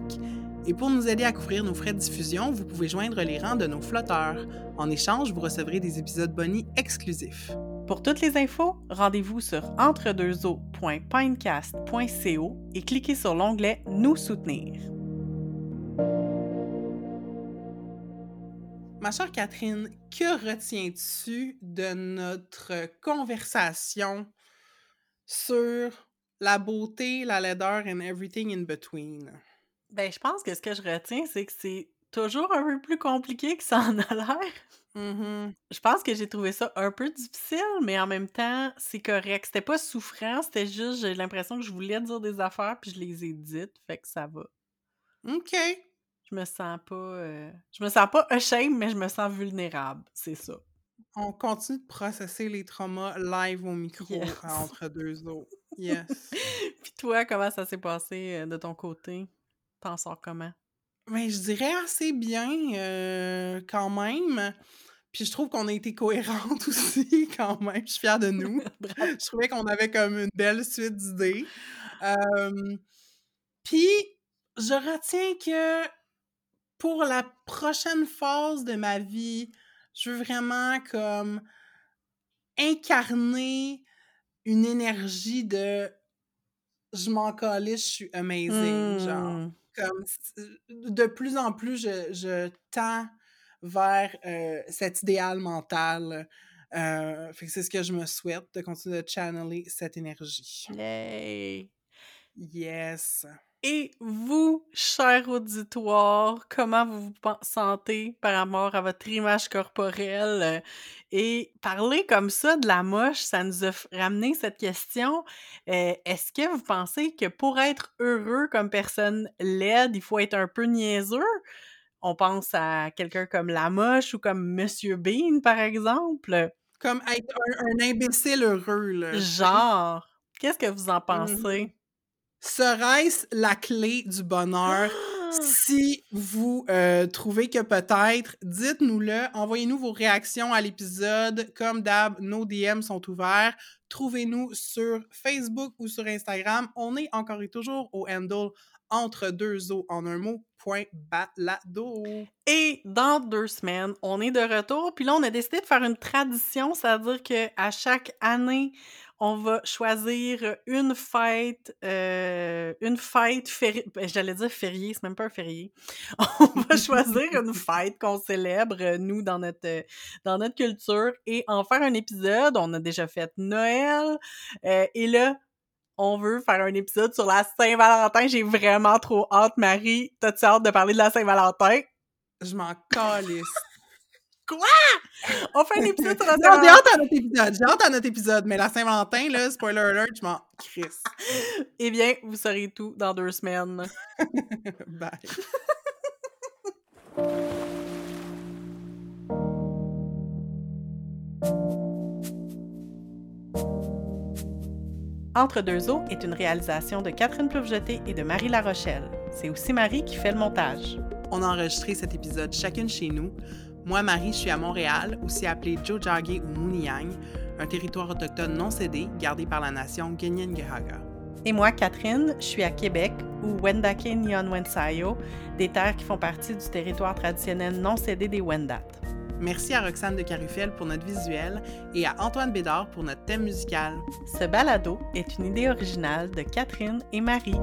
Et pour nous aider à couvrir nos frais de diffusion, vous pouvez joindre les rangs de nos flotteurs. En échange, vous recevrez des épisodes bonus exclusifs. Pour toutes les infos, rendez-vous sur entredeuxeaux.pinecast.co et cliquez sur l'onglet Nous soutenir. Ma chère Catherine, que retiens-tu de notre conversation sur la beauté, la laideur and everything in between? Ben, je pense que ce que je retiens, c'est que c'est toujours un peu plus compliqué que ça en a l'air. Mhm. Je pense que j'ai trouvé ça un peu difficile, mais en même temps, c'est correct. C'était pas souffrant, c'était juste, j'ai l'impression que je voulais dire des affaires, puis je les ai dites, fait que ça va. OK. Je me sens pas... euh, Je me sens pas ashamed, mais je me sens vulnérable, c'est ça. On continue de processer les traumas live au micro Yes. entre deux eaux. Yes. Puis toi, comment ça s'est passé euh, de ton côté? T'en sors comment? Mais je dirais assez bien euh, quand même. Puis je trouve qu'on a été cohérentes aussi quand même. Je suis fière de nous. Je trouvais qu'on avait comme une belle suite d'idées. Euh, Puis je retiens que pour la prochaine phase de ma vie, je veux vraiment comme incarner une énergie de je m'en calisse, je suis amazing, genre Hmm. comme de plus en plus je, je tends vers euh, cet idéal mental. Euh, fait que c'est ce que je me souhaite, de continuer de channeler cette énergie. Yay! Yes. Et vous, cher auditoire, comment vous vous sentez par rapport à votre image corporelle? Et parler comme ça de la moche, ça nous a ramené cette question. Euh, est-ce que vous pensez que pour être heureux comme personne laide, il faut être un peu niaiseux? On pense à quelqu'un comme la moche ou comme Monsieur Bean, par exemple. Comme être un, imbécile heureux, là. Genre. Qu'est-ce que vous en pensez? Serait-ce la clé du bonheur? Si vous euh, trouvez que peut-être, dites-nous-le. Envoyez-nous vos réactions à l'épisode. Comme d'hab, nos DM sont ouverts. Trouvez-nous sur Facebook ou sur Instagram. On est encore et toujours au handle entre deux eaux en un mot, point balado. Et dans deux semaines, on est de retour. Puis là, on a décidé de faire une tradition, c'est-à-dire qu'à chaque année, on va choisir une fête, euh, une fête fériée, ben, j'allais dire férié, c'est même pas un férié. On va choisir une fête qu'on célèbre, euh, nous, dans notre, euh, dans notre culture, et en faire un épisode. On a déjà fait Noël, et là, on veut faire un épisode sur la Saint-Valentin. J'ai vraiment trop hâte, Marie. T'as-tu hâte de parler de la Saint-Valentin? Je m'en calisse. Quoi? On fait un épisode sur la Saint-Valentin. J'ai hâte à notre épisode. J'ai hâte à notre épisode. Mais la Saint-Valentin, là, spoiler alert, je m'en crisse. eh bien, vous saurez tout dans deux semaines. Bye. Entre deux eaux est une réalisation de Catherine Plouvejeté et de Marie Larochelle. C'est aussi Marie qui fait le montage. On a enregistré cet épisode chacune chez nous. Moi, Marie, je suis à Montréal, aussi appelé Jojage ou Mouniang, un territoire autochtone non cédé gardé par la nation Genyengehaga. Et moi, Catherine, je suis à Québec, ou Wendake Nyon des terres qui font partie du territoire traditionnel non cédé des Wendat. Merci à Roxane de Carufel pour notre visuel et à Antoine Bédard pour notre thème musical. Ce balado est une idée originale de Catherine et Marie.